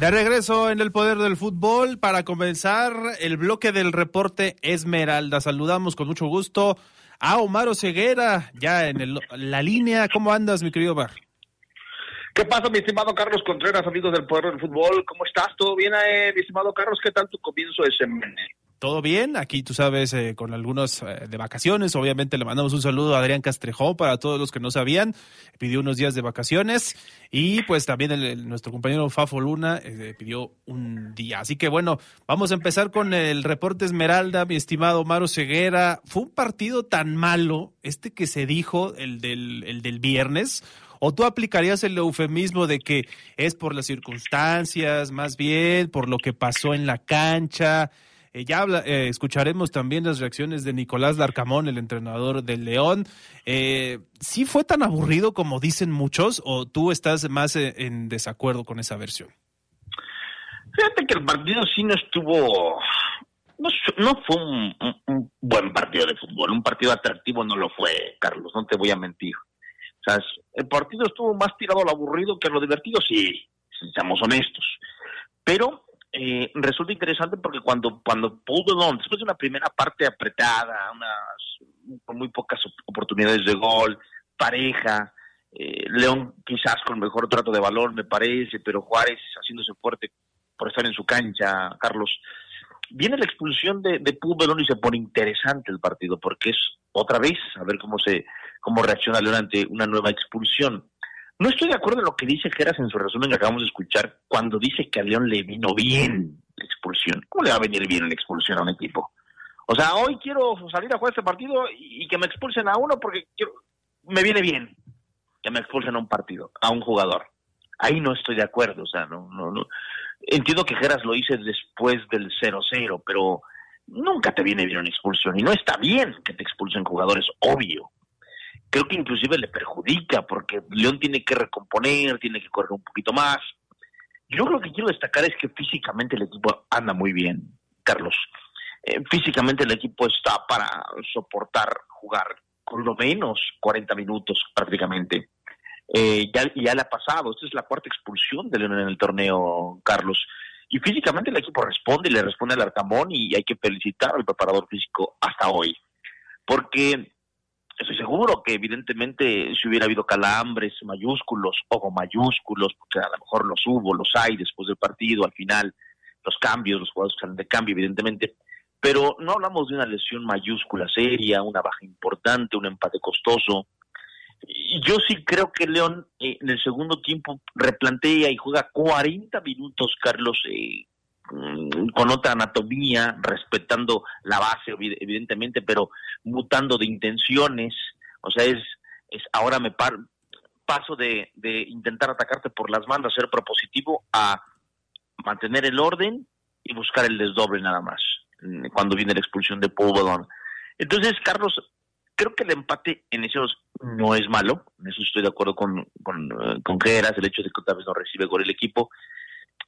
De regreso en el poder del fútbol para comenzar el bloque del reporte Esmeralda. Saludamos con mucho gusto a Omar Ceguera, ya en el, la línea. ¿Cómo andas, mi querido Omar? ¿Qué pasa, mi estimado Carlos Contreras, amigos del Poder del Fútbol? ¿Cómo estás? ¿Todo bien, eh, mi estimado Carlos? ¿Qué tal tu comienzo de semana? Todo bien, aquí tú sabes, eh, con algunos eh, de vacaciones. Obviamente le mandamos un saludo a Adrián Castrejón para todos los que no sabían. Pidió unos días de vacaciones y pues también el, nuestro compañero Fafo Luna eh, pidió un día. Así que bueno, vamos a empezar con el reporte Esmeralda, mi estimado Maro Ceguera. Fue un partido tan malo, este que se dijo, el del, el del viernes. ¿O tú aplicarías el eufemismo de que es por las circunstancias, más bien por lo que pasó en la cancha? Eh, ya eh, escucharemos también las reacciones de Nicolás Larcamón, el entrenador del León. Eh, ¿Sí fue tan aburrido como dicen muchos o tú estás más en desacuerdo con esa versión? Fíjate que el partido sí no estuvo, no, fue un, buen partido de fútbol, un partido atractivo no lo fue, Carlos, no te voy a mentir. O sea, el partido estuvo más tirado al aburrido que a lo divertido, sí, seamos honestos. Pero eh, resulta interesante porque cuando cuando después de una primera parte apretada, unas con muy pocas oportunidades de gol, pareja, eh, León quizás con mejor trato de valor, me parece, pero Juárez haciéndose fuerte por estar en su cancha, Carlos. Viene la expulsión de, de y se pone interesante el partido, porque es otra vez a ver cómo se cómo reacciona León ante una nueva expulsión. No estoy de acuerdo en lo que dice Geras en su resumen que acabamos de escuchar, cuando dice que a León le vino bien la expulsión. ¿Cómo le va a venir bien la expulsión a un equipo? O sea, hoy quiero salir a jugar este partido y que me expulsen a uno porque quiero, me viene bien que me expulsen a un partido, a un jugador. Ahí no estoy de acuerdo, o sea, no, no, no. Entiendo que Geras lo hice después del 0-0, pero nunca te viene bien una expulsión y no está bien que te expulsen jugadores, obvio creo que inclusive le perjudica porque León tiene que recomponer, tiene que correr un poquito más. Yo lo que quiero destacar es que físicamente el equipo anda muy bien, Carlos. Eh, físicamente el equipo está para soportar jugar con lo menos 40 minutos prácticamente. Eh, ya, ya le ha pasado, esta es la cuarta expulsión de León en el torneo, Carlos. Y físicamente el equipo responde y le responde al Arcamón y hay que felicitar al preparador físico hasta hoy. Porque estoy seguro que evidentemente si hubiera habido calambres mayúsculos o mayúsculos, porque a lo mejor los hubo, los hay después del partido, al final, los cambios, los jugadores salen de cambio, evidentemente, pero no hablamos de una lesión mayúscula seria, una baja importante, un empate costoso. Yo sí creo que León eh, en el segundo tiempo replantea y juega 40 minutos, Carlos, eh, con otra anatomía, respetando la base, evidentemente, pero mutando de intenciones. O sea, es, es ahora me par, paso de, intentar atacarte por las manos, ser propositivo, a mantener el orden y buscar el desdoble nada más, mm, cuando viene la expulsión de Paul Entonces, Carlos, creo que el empate en esos no es malo, en eso estoy de acuerdo con, con, eh, con Geras, el hecho de que otra vez no recibe gol el equipo,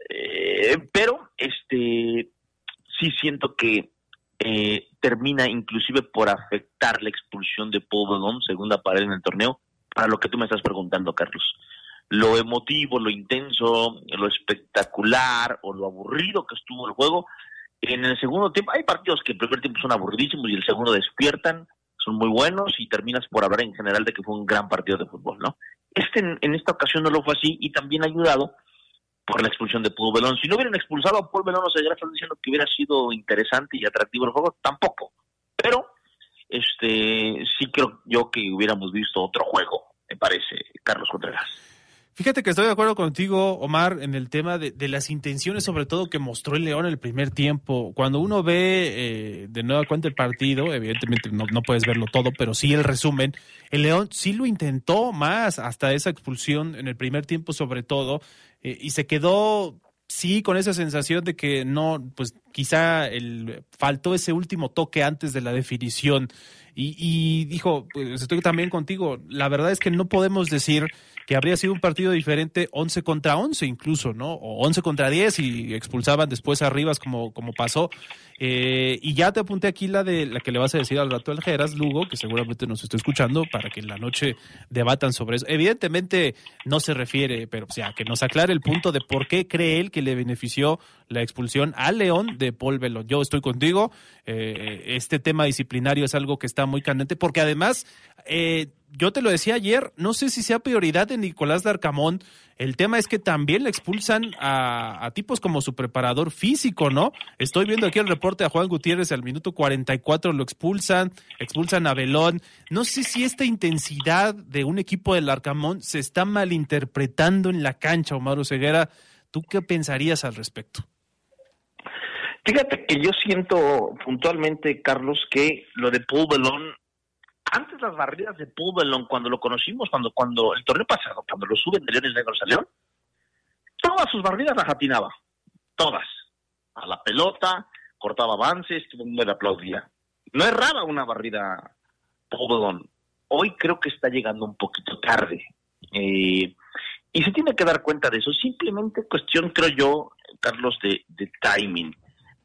eh, pero este sí siento que eh, termina inclusive por afectar la expulsión de Paul segunda pared en el torneo, para lo que tú me estás preguntando, Carlos. Lo emotivo, lo intenso, lo espectacular o lo aburrido que estuvo el juego. En el segundo tiempo, hay partidos que el primer tiempo son aburridísimos y el segundo despiertan, son muy buenos y terminas por hablar en general de que fue un gran partido de fútbol, ¿no? Este en esta ocasión no lo fue así y también ha ayudado por la expulsión de Paul Belón. Si no hubieran expulsado a Paul Belón, no se están diciendo que hubiera sido interesante y atractivo el juego, tampoco. Pero este sí creo yo que hubiéramos visto otro juego, me parece, Carlos Contreras. Fíjate que estoy de acuerdo contigo, Omar, en el tema de, de, las intenciones, sobre todo que mostró el León en el primer tiempo. Cuando uno ve eh, de nueva cuenta el partido, evidentemente no, no, puedes verlo todo, pero sí el resumen, el León sí lo intentó más hasta esa expulsión en el primer tiempo, sobre todo, eh, y se quedó sí con esa sensación de que no, pues quizá el, faltó ese último toque antes de la definición. Y, y dijo, pues estoy también contigo, la verdad es que no podemos decir que habría sido un partido diferente 11 contra 11 incluso, ¿no? O 11 contra 10 y expulsaban después a Rivas como, como pasó. Eh, y ya te apunté aquí la de la que le vas a decir al rato al Geras Lugo, que seguramente nos está escuchando, para que en la noche debatan sobre eso. Evidentemente no se refiere, pero o sea, que nos aclare el punto de por qué cree él que le benefició la expulsión al León de Paul Belón. Yo estoy contigo, eh, este tema disciplinario es algo que está muy candente, porque además... Eh, yo te lo decía ayer, no sé si sea prioridad de Nicolás Darcamón. El tema es que también le expulsan a, tipos como su preparador físico, ¿no? Estoy viendo aquí el reporte a Juan Gutiérrez al minuto 44, lo expulsan, expulsan a Belón. No sé si esta intensidad de un equipo del Arcamón se está malinterpretando en la cancha, Omar Ceguera. ¿Tú qué pensarías al respecto? Fíjate que yo siento puntualmente, Carlos, que lo de Paul antes las barridas de Pudelon, cuando lo conocimos, cuando, cuando el torneo pasado, cuando lo suben de Leones Negros a León, todas sus barridas las atinaba, todas, a la pelota, cortaba avances, todo el mundo le aplaudía. No erraba una barrida Pudelon. Hoy creo que está llegando un poquito tarde. Eh, y se tiene que dar cuenta de eso. Simplemente cuestión, creo yo, Carlos, de timing.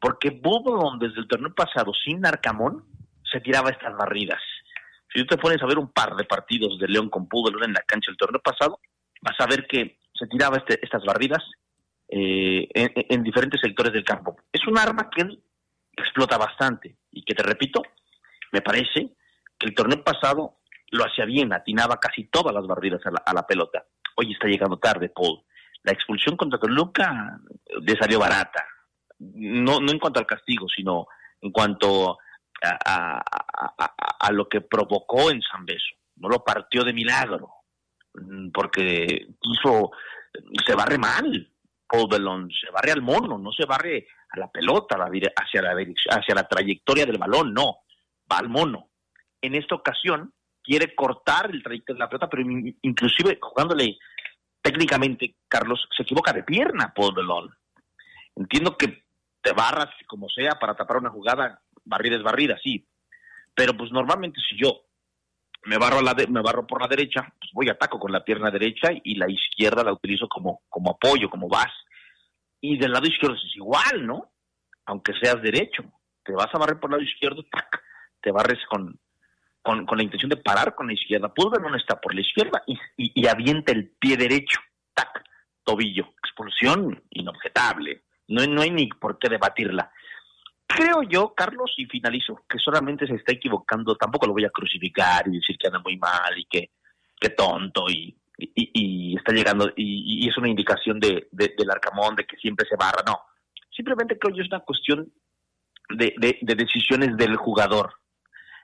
Porque Pudelon desde el torneo pasado, sin Arcamón, se tiraba estas barridas. Si tú te pones a ver un par de partidos de León con Pudelón en la cancha el torneo pasado, vas a ver que se tiraba este, estas barridas eh, en, diferentes sectores del campo. Es un arma que explota bastante y que te repito, me parece que el torneo pasado lo hacía bien, atinaba casi todas las barridas a la, pelota. Hoy está llegando tarde, Paul. La expulsión contra Toluca le salió barata. No, no en cuanto al castigo, sino en cuanto a, a, lo que provocó en San Beso. No lo partió de milagro, mm, porque hizo, se barre mal. Paul Belón se barre al mono, no se barre a la pelota, hacia la, hacia la trayectoria del balón, no, va al mono. En esta ocasión quiere cortar el trayecto de la pelota, pero inclusive jugándole técnicamente, Carlos, se equivoca de pierna Paul Belón. Entiendo que te barras como sea para tapar una jugada barrida es barrida, sí. Pero pues normalmente si yo me barro, la me barro por la derecha, pues voy a ataco con la pierna derecha y la izquierda la utilizo como, como apoyo, como base. Y del lado izquierdo es igual, ¿no? Aunque seas derecho. Te vas a barrer por el lado izquierdo, tac, te barres con, con, la intención de parar con la izquierda. Pulver no está por la izquierda y, y avienta el pie derecho, tac, tobillo. Expulsión inobjetable. No, no hay ni por qué debatirla. Creo yo, Carlos, y finalizo, que solamente se está equivocando, tampoco lo voy a crucificar y decir que anda muy mal y que, que tonto y, y, está llegando, y, es una indicación de, del Arcamón de que siempre se barra, no. Simplemente creo yo es una cuestión de, de, decisiones del jugador,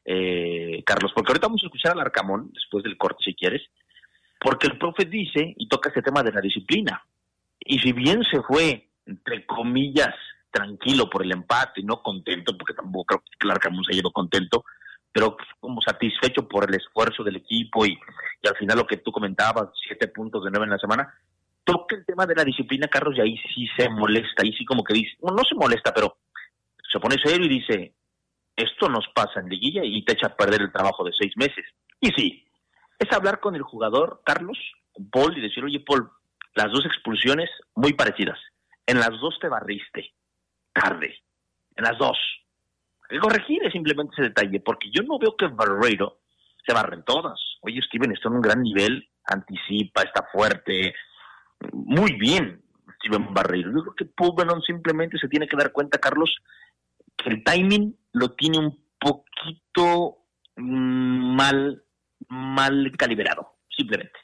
eh, Carlos, porque ahorita vamos a escuchar al Arcamón, después del corte si quieres, porque el profe dice y toca este tema de la disciplina. Y si bien se fue, entre comillas, tranquilo por el empate, no contento, porque tampoco creo que Arcamón se ha ido contento, pero como satisfecho por el esfuerzo del equipo y, al final lo que tú comentabas, siete puntos de nueve en la semana, toca el tema de la disciplina, Carlos, y ahí sí se molesta, ahí sí como que dice, no, no se molesta, pero se pone serio y dice, esto nos pasa en liguilla y te echa a perder el trabajo de seis meses. Y sí, es hablar con el jugador, Carlos, con Paul, y decir, oye, Paul, las dos expulsiones muy parecidas. En las dos te barriste tarde, en las dos. Hay que corregir simplemente ese detalle, porque yo no veo que Barreiro se barren todas. Oye, Steven está en un gran nivel, anticipa, está fuerte, muy bien Steven Barreiro. Yo creo que Pulveron simplemente se tiene que dar cuenta, Carlos, que el timing lo tiene un poquito mm, mal, mal calibrado, simplemente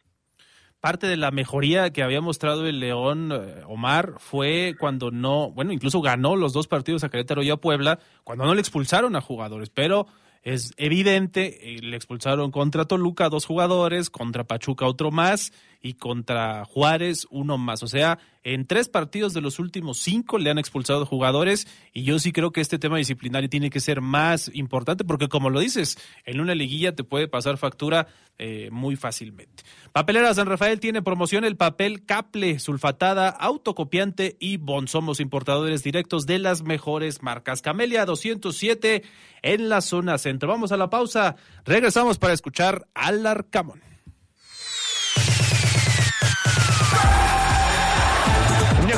parte de la mejoría que había mostrado el León eh, Omar fue cuando no, bueno, incluso ganó los dos partidos a Querétaro y a Puebla, cuando no le expulsaron a jugadores, pero es evidente, eh, le expulsaron contra Toluca dos jugadores, contra Pachuca otro más, y contra Juárez uno más. O sea, en tres partidos de los últimos cinco le han expulsado jugadores y yo sí creo que este tema disciplinario tiene que ser más importante porque como lo dices, en una liguilla te puede pasar factura eh, muy fácilmente. Papelera San Rafael tiene promoción el papel Caple, sulfatada, autocopiante y Bon. Somos importadores directos de las mejores marcas. Camelia 207 en la zona centro. Vamos a la pausa. Regresamos para escuchar al Arcamón.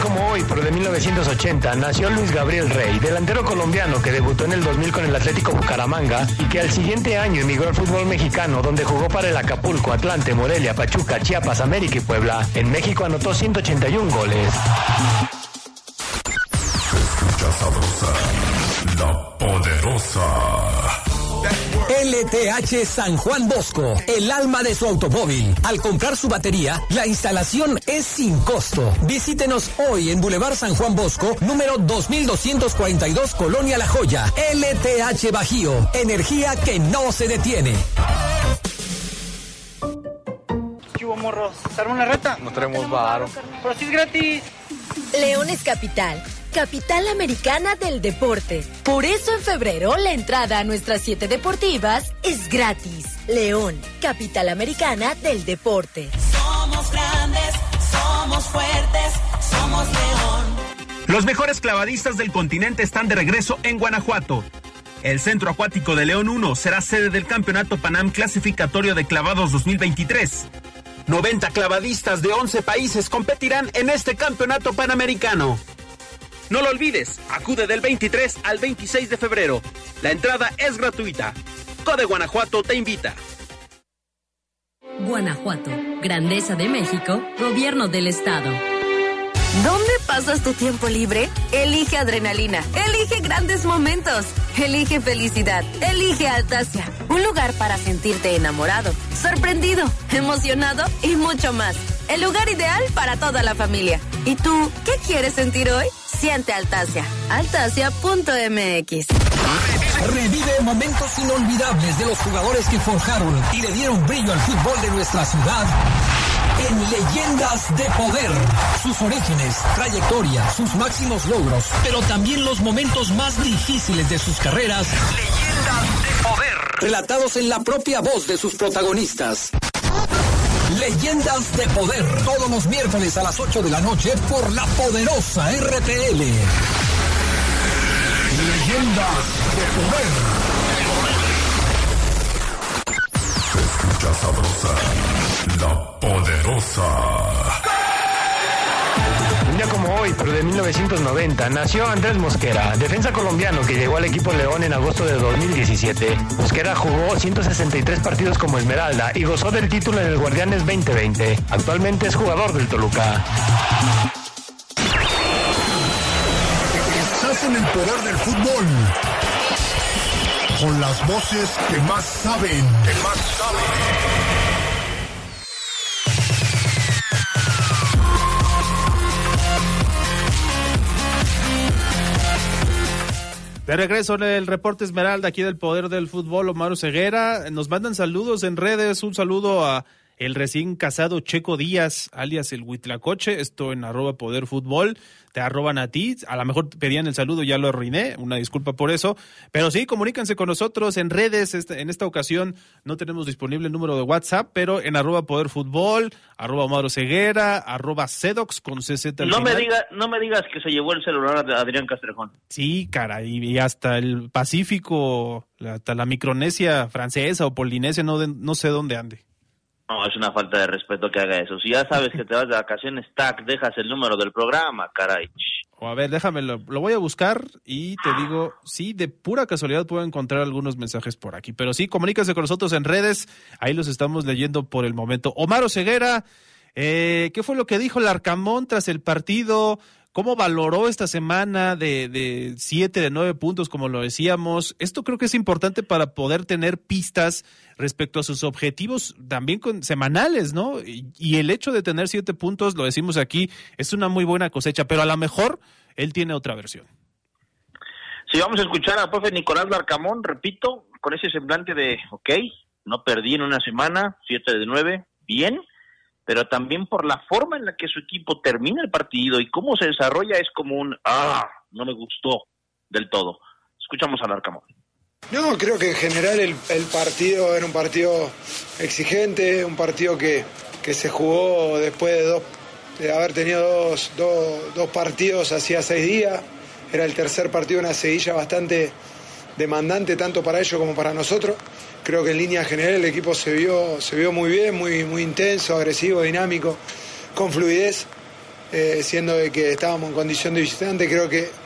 Como hoy, pero de 1980, nació Luis Gabriel Rey, delantero colombiano que debutó en el 2000 con el Atlético Bucaramanga y que al siguiente año emigró al fútbol mexicano, donde jugó para el Acapulco, Atlante, Morelia, Pachuca, Chiapas, América y Puebla. En México anotó 181 goles. escucha sabrosa, la poderosa. LTH San Juan Bosco, el alma de su automóvil. Al comprar su batería, la instalación es sin costo. Visítenos hoy en Boulevard San Juan Bosco, número 2242, Colonia La Joya. LTH Bajío, energía que no se detiene. Chivo morros, ¿se arma una reta? No tenemos varo. Pero si es gratis. León es capital, capital americana del deporte. Por eso en febrero la entrada a nuestras siete deportivas es gratis. León, capital americana del deporte. Somos grandes, somos fuertes, somos León. Los mejores clavadistas del continente están de regreso en Guanajuato. El Centro Acuático de León 1 será sede del Campeonato Panam Clasificatorio de Clavados 2023. 90 clavadistas de 11 países competirán en este campeonato panamericano. No lo olvides, acude del 23 al 26 de febrero. La entrada es gratuita. Code Guanajuato te invita. Guanajuato, Grandeza de México, Gobierno del Estado. ¿Dónde pasas tu tiempo libre? Elige adrenalina. Elige grandes momentos. Elige felicidad. Elige Altasia. Un lugar para sentirte enamorado, sorprendido, emocionado y mucho más. El lugar ideal para toda la familia. ¿Y tú qué quieres sentir hoy? Siente Altasia. Altasia.mx. Revive momentos inolvidables de los jugadores que forjaron y le dieron brillo al fútbol de nuestra ciudad en Leyendas de Poder. Sus orígenes, trayectoria, sus máximos logros, pero también los momentos más difíciles de sus carreras. Leyendas de Poder. Relatados en la propia voz de sus protagonistas. Leyendas de Poder. Todos los miércoles a las 8 de la noche por la poderosa RTL. Leyendas de poder. Se escucha sabrosa, la poderosa. Como hoy, pero de 1990, nació Andrés Mosquera, defensa colombiano que llegó al equipo León en agosto de 2017. Mosquera jugó 163 partidos como Esmeralda y gozó del título en el Guardianes 2020. Actualmente es jugador del Toluca. Estás en el poder del fútbol. Con las voces que más saben, que más saben. De regreso en el reporte Esmeralda aquí del Poder del Fútbol, Omar Ceguera. Nos mandan saludos en redes. Un saludo a el recién casado Checo Díaz, alias el Huitlacoche. Esto en arroba Poder Fútbol. Te arroban a ti. A lo mejor pedían el saludo, ya lo arruiné. Una disculpa por eso. Pero sí, comuníquense con nosotros en redes. Este- en esta ocasión no tenemos disponible el número de WhatsApp, pero en arroba Poder Fútbol, arroba Omar Ceguera, arroba Sedox con CZ al No me, diga, no me digas que se llevó el celular de Adrián Castrejón. Sí, cara, y, hasta el Pacífico, hasta la Micronesia francesa o Polinesia, no, de- no sé dónde ande. No, es una falta de respeto que haga eso. Si ya sabes que te vas de vacaciones, tac, dejas el número del programa, caray. O a ver, déjame, lo, voy a buscar y te digo, sí, de pura casualidad puedo encontrar algunos mensajes por aquí. Pero sí, comuníquense con nosotros en redes, ahí los estamos leyendo por el momento. Omar Ceguera, eh, ¿qué fue lo que dijo el Arcamón tras el partido? ¿Cómo valoró esta semana de, de siete, de nueve puntos, como lo decíamos? Esto creo que es importante para poder tener pistas respecto a sus objetivos también con, semanales, ¿no? Y, el hecho de tener siete puntos, lo decimos aquí, es una muy buena cosecha, pero a lo mejor él tiene otra versión. Si vamos a escuchar al profe Nicolás Larcamón, repito, con ese semblante de, ok, no perdí en una semana, siete de nueve, bien, pero también por la forma en la que su equipo termina el partido y cómo se desarrolla es como un, ah, no me gustó del todo. Escuchamos al Arcamón. No, creo que en general el, partido era un partido exigente, un partido que, que se jugó después de, de haber tenido dos, dos, dos, partidos hacía seis días. Era el tercer partido, una seguilla bastante demandante tanto para ellos como para nosotros. Creo que en línea general el equipo se vio, se vio muy bien, muy, muy intenso, agresivo, dinámico, con fluidez, eh, siendo de que estábamos en condición de visitante. Creo que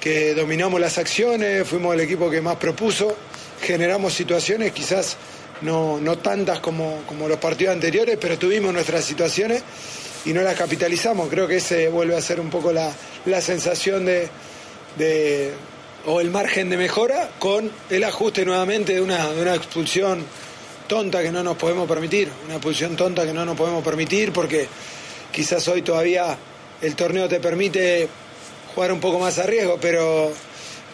que dominamos las acciones, fuimos el equipo que más propuso, generamos situaciones, quizás no, no tantas como, como los partidos anteriores, pero tuvimos nuestras situaciones y no las capitalizamos. Creo que ese vuelve a ser un poco la, la sensación de, de, o el margen de mejora con el ajuste nuevamente de una, de una expulsión tonta que no nos podemos permitir, una expulsión tonta que no nos podemos permitir porque quizás hoy todavía el torneo te permite jugar un poco más a riesgo, pero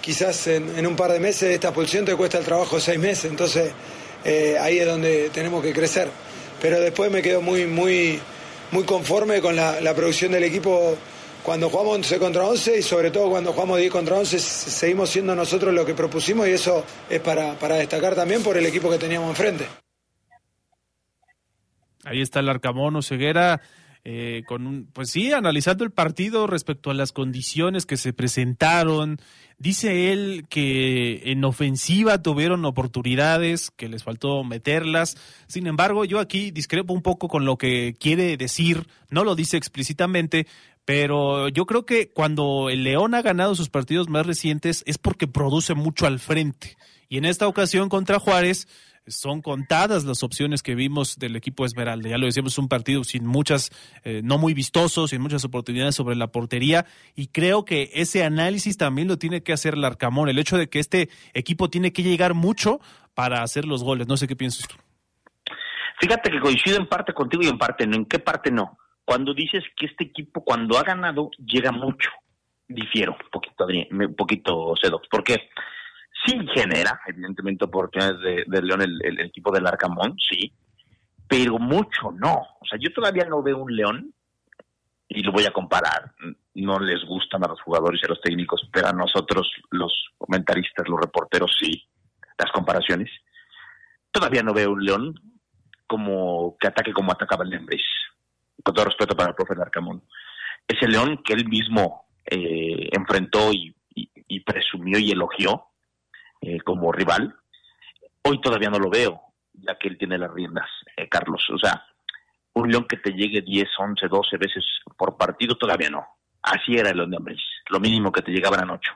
quizás en, un par de meses esta expulsión te cuesta el trabajo seis meses, entonces eh, ahí es donde tenemos que crecer. Pero después me quedo muy, muy, muy conforme con la, producción del equipo cuando jugamos 11 contra 11 y sobre todo cuando jugamos 10 contra 11 seguimos siendo nosotros lo que propusimos y eso es para, para destacar también por el equipo que teníamos enfrente. Ahí está el Arcamón Ceguera. Eh, con un, pues sí, analizando el partido respecto a las condiciones que se presentaron. Dice él que en ofensiva tuvieron oportunidades, que les faltó meterlas. Sin embargo, yo aquí discrepo un poco con lo que quiere decir, no lo dice explícitamente, pero yo creo que cuando el León ha ganado sus partidos más recientes es porque produce mucho al frente. Y en esta ocasión contra Juárez, son contadas las opciones que vimos del equipo Esmeralda. Ya lo decíamos, un partido sin muchas, eh, no muy vistoso, sin muchas oportunidades sobre la portería. Y creo que ese análisis también lo tiene que hacer el. El hecho de que este equipo tiene que llegar mucho para hacer los goles. No sé qué piensas tú. Fíjate que coincido en parte contigo y en parte no. ¿En qué parte no? Cuando dices que este equipo, cuando ha ganado, llega mucho. Difiero un poquito, un poquito, Sedox. ¿Por qué? Sí genera, evidentemente, oportunidades de, León el, equipo del Arcamón, sí, pero mucho no. O sea, yo todavía no veo un León, y lo voy a comparar, no les gustan a los jugadores y a los técnicos, pero a nosotros, los comentaristas, los reporteros, sí, las comparaciones. Todavía no veo un León como que ataque como atacaba el Lembris, con todo respeto para el profe Arcamón. Ese León que él mismo eh, enfrentó y presumió y elogió, eh, como rival. Hoy todavía no lo veo, ya que él tiene las riendas, eh, Carlos. O sea, un León que te llegue 10, 11, 12 veces por partido, todavía no. Así era el León de Ambris. Lo mínimo que te llegaban eran 8.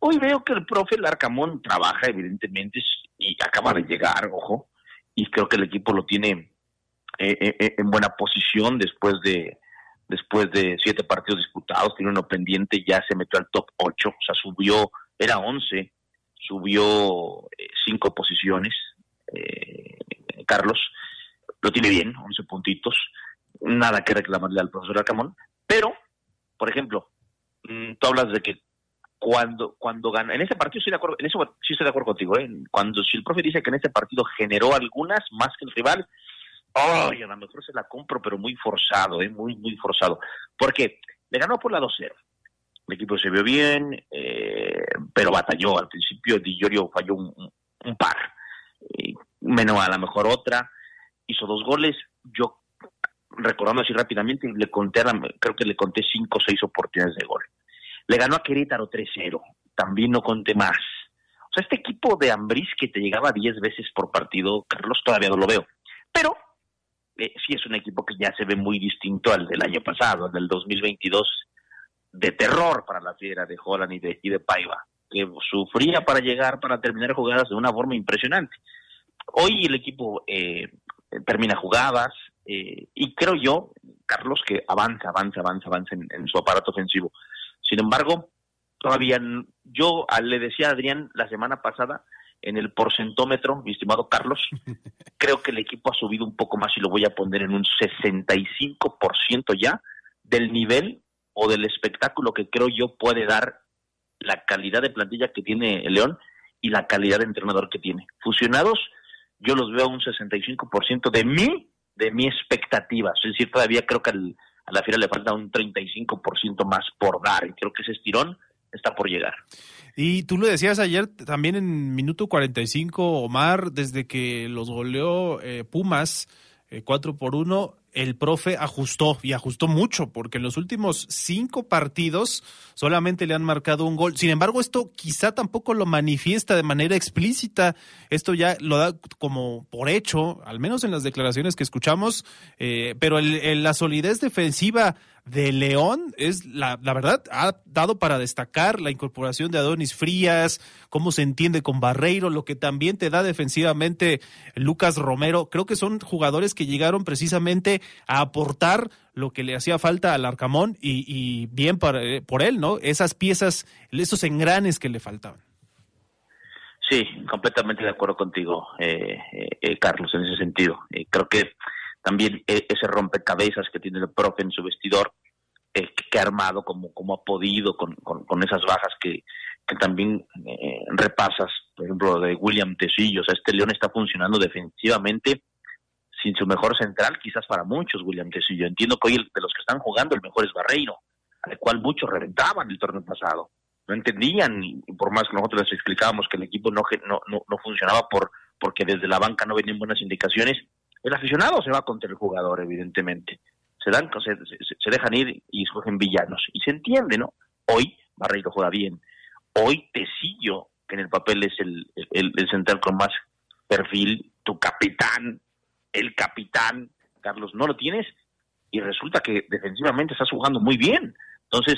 Hoy veo que el profe Larcamón trabaja, evidentemente, y acaba de llegar, ojo, y creo que el equipo lo tiene eh, eh, en buena posición después de después de siete partidos disputados, tiene uno pendiente, ya se metió al top 8, o sea, subió, era 11 subió eh, cinco posiciones, eh, Carlos, lo tiene bien, 11 puntitos, nada que reclamarle al profesor Acamón, pero, por ejemplo, mm, tú hablas de que cuando cuando gana, en ese partido estoy de acuerdo, en eso sí estoy de acuerdo contigo, ¿eh? cuando si el profe dice que en ese partido generó algunas más que el rival, ay, a lo mejor se la compro, pero muy forzado, ¿eh? muy, muy forzado, porque le ganó por la 2-0, el equipo se vio bien, eh, pero batalló. Al principio Di Giorgio falló un, par, eh, menos a la mejor otra, hizo dos goles. Yo, recordando así rápidamente, le conté, creo que le conté cinco o seis oportunidades de gol. Le ganó a Querétaro 3-0, también no conté más. O sea, este equipo de Ambriz que te llegaba 10 veces por partido, Carlos, todavía no lo veo. Pero eh, sí es un equipo que ya se ve muy distinto al del año pasado, al del 2022 de terror para la fiera de Holland y de, y de Paiva, que sufría para llegar, para terminar jugadas de una forma impresionante. Hoy el equipo eh, termina jugadas eh, y creo yo, Carlos, que avanza, avanza, avanza, avanza en, en, su aparato ofensivo. Sin embargo, todavía yo le decía a Adrián la semana pasada, en el porcentómetro, mi estimado Carlos, (laughs) creo que el equipo ha subido un poco más y lo voy a poner en un 65% ya del nivel o del espectáculo que creo yo puede dar la calidad de plantilla que tiene el León y la calidad de entrenador que tiene. Fusionados, yo los veo un 65% de mi de mi expectativa. Es decir, todavía creo que al, a la Fiera le falta un 35% más por dar y creo que ese estirón está por llegar. Y tú lo decías ayer también en minuto 45, Omar, desde que los goleó eh, Pumas 4 por 1, el profe ajustó y ajustó mucho, porque en los últimos cinco partidos solamente le han marcado un gol. Sin embargo, esto quizá tampoco lo manifiesta de manera explícita. Esto ya lo da como por hecho, al menos en las declaraciones que escuchamos, eh, pero la solidez defensiva de León es la, la verdad ha dado para destacar la incorporación de Adonis Frías, cómo se entiende con Barreiro, lo que también te da defensivamente Lucas Romero. Creo que son jugadores que llegaron precisamente a aportar lo que le hacía falta al Arcamón y, y bien por, eh, por él, ¿no? Esas piezas, esos engranes que le faltaban. Sí, completamente de acuerdo contigo, eh, eh, Carlos, en ese sentido. creo que también ese rompecabezas que tiene el profe en su vestidor, eh, que ha armado como, como ha podido con, con, con esas bajas que, que también eh, repasas, por ejemplo, de William Tecillo. O sea, este León está funcionando defensivamente sin su mejor central, quizás para muchos, William Tecillo. Entiendo que hoy el, de los que están jugando, el mejor es Barreiro, al cual muchos reventaban el torneo pasado. No entendían, y por más que nosotros les explicábamos que el equipo no, no, no, no funcionaba por porque desde la banca no venían buenas indicaciones, el aficionado se va contra el jugador, evidentemente. Se dan, se, se, dejan ir y escogen villanos. Y se entiende, ¿no? Hoy Barreiro juega bien. Hoy Tecillo, que en el papel es el, central con más perfil, tu capitán, el capitán, Carlos, no lo tienes. Y resulta que defensivamente estás jugando muy bien. Entonces,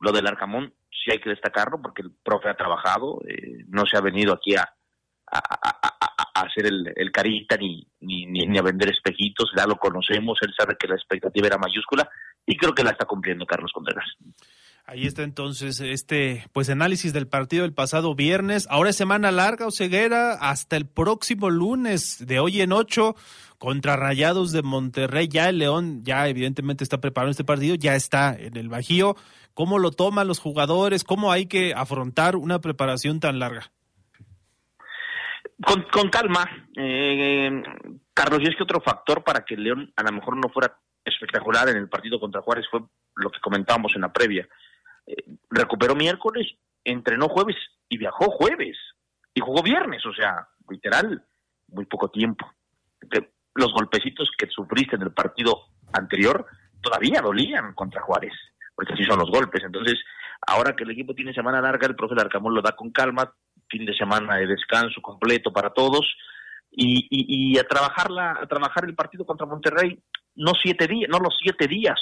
lo del Arcamón sí hay que destacarlo porque el profe ha trabajado, eh, no se ha venido aquí a, a hacer el, el carita ni, ni, ni, a vender espejitos, ya lo conocemos, él sabe que la expectativa era mayúscula y creo que la está cumpliendo Carlos Contreras. Ahí está entonces este pues análisis del partido del pasado viernes. Ahora es semana larga o ceguera hasta el próximo lunes de hoy en ocho contra Rayados de Monterrey. Ya el León ya evidentemente está preparando este partido, ya está en el Bajío. ¿Cómo lo toman los jugadores? ¿Cómo hay que afrontar una preparación tan larga? Con, con calma, eh, Carlos, y es que otro factor para que León a lo mejor no fuera espectacular en el partido contra Juárez fue lo que comentábamos en la previa. Eh, recuperó miércoles, entrenó jueves y viajó jueves y jugó viernes, o sea, literal, muy poco tiempo. Los golpecitos que sufriste en el partido anterior todavía dolían contra Juárez, porque así son los golpes. Entonces, ahora que el equipo tiene semana larga, el profe Larcamón lo da con calma, fin de semana de descanso completo para todos y, a trabajarla, a trabajar el partido contra Monterrey, no siete días, no los siete días,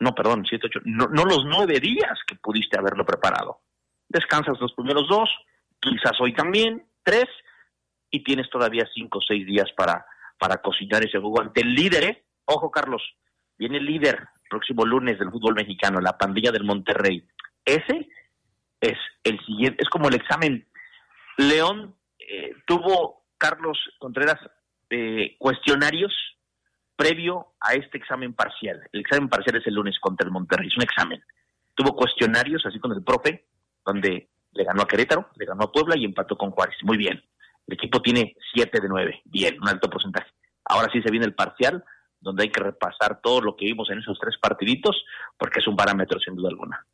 no, perdón, siete, ocho, no, no los nueve días que pudiste haberlo preparado. Descansas los primeros dos, quizás hoy también, tres, y tienes todavía cinco o seis días para, para cocinar ese juego ante el líder, ¿eh? Ojo, Carlos, viene el líder próximo lunes del fútbol mexicano, la pandilla del Monterrey. Ese es el siguiente, es como el examen. León eh, tuvo, Carlos Contreras, eh, cuestionarios previo a este examen parcial. El examen parcial es el lunes contra el Monterrey, es un examen. Tuvo cuestionarios así con el profe, donde le ganó a Querétaro, le ganó a Puebla y empató con Juárez. Muy bien. El equipo tiene 7 de 9, bien, un alto porcentaje. Ahora sí se viene el parcial, donde hay que repasar todo lo que vimos en esos tres partiditos, porque es un parámetro sin duda alguna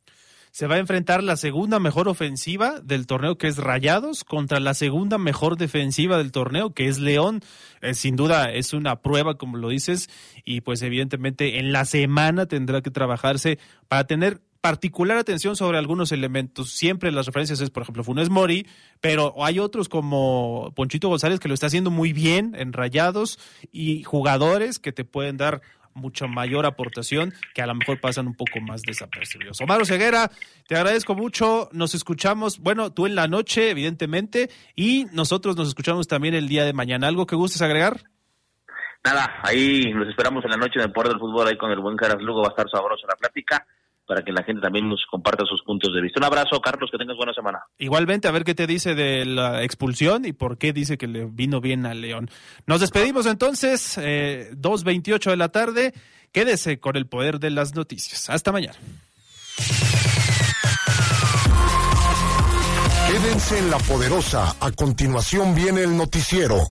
se va a enfrentar la segunda mejor ofensiva del torneo, que es Rayados, contra la segunda mejor defensiva del torneo, que es León. Eh, sin duda es una prueba, como lo dices, y pues evidentemente en la semana tendrá que trabajarse para tener particular atención sobre algunos elementos. Siempre las referencias es, por ejemplo, Funes Mori, pero hay otros como Ponchito González que lo está haciendo muy bien en Rayados y jugadores que te pueden dar mucha mayor aportación que a lo mejor pasan un poco más desapercibidos. Omar Ceguera, te agradezco mucho. Nos escuchamos, bueno, tú en la noche, evidentemente, y nosotros nos escuchamos también el día de mañana. ¿Algo que gustes agregar? Nada, ahí nos esperamos en la noche en el Poder del Fútbol, ahí con el buen Caras Lugo, va a estar sabroso la plática para que la gente también nos comparta sus puntos de vista. Un abrazo, Carlos, que tengas buena semana. Igualmente, a ver qué te dice de la expulsión y por qué dice que le vino bien a León. Nos despedimos entonces, eh, 2.28 de la tarde. Quédese con el poder de las noticias. Hasta mañana. Quédense en la poderosa. A continuación viene el noticiero.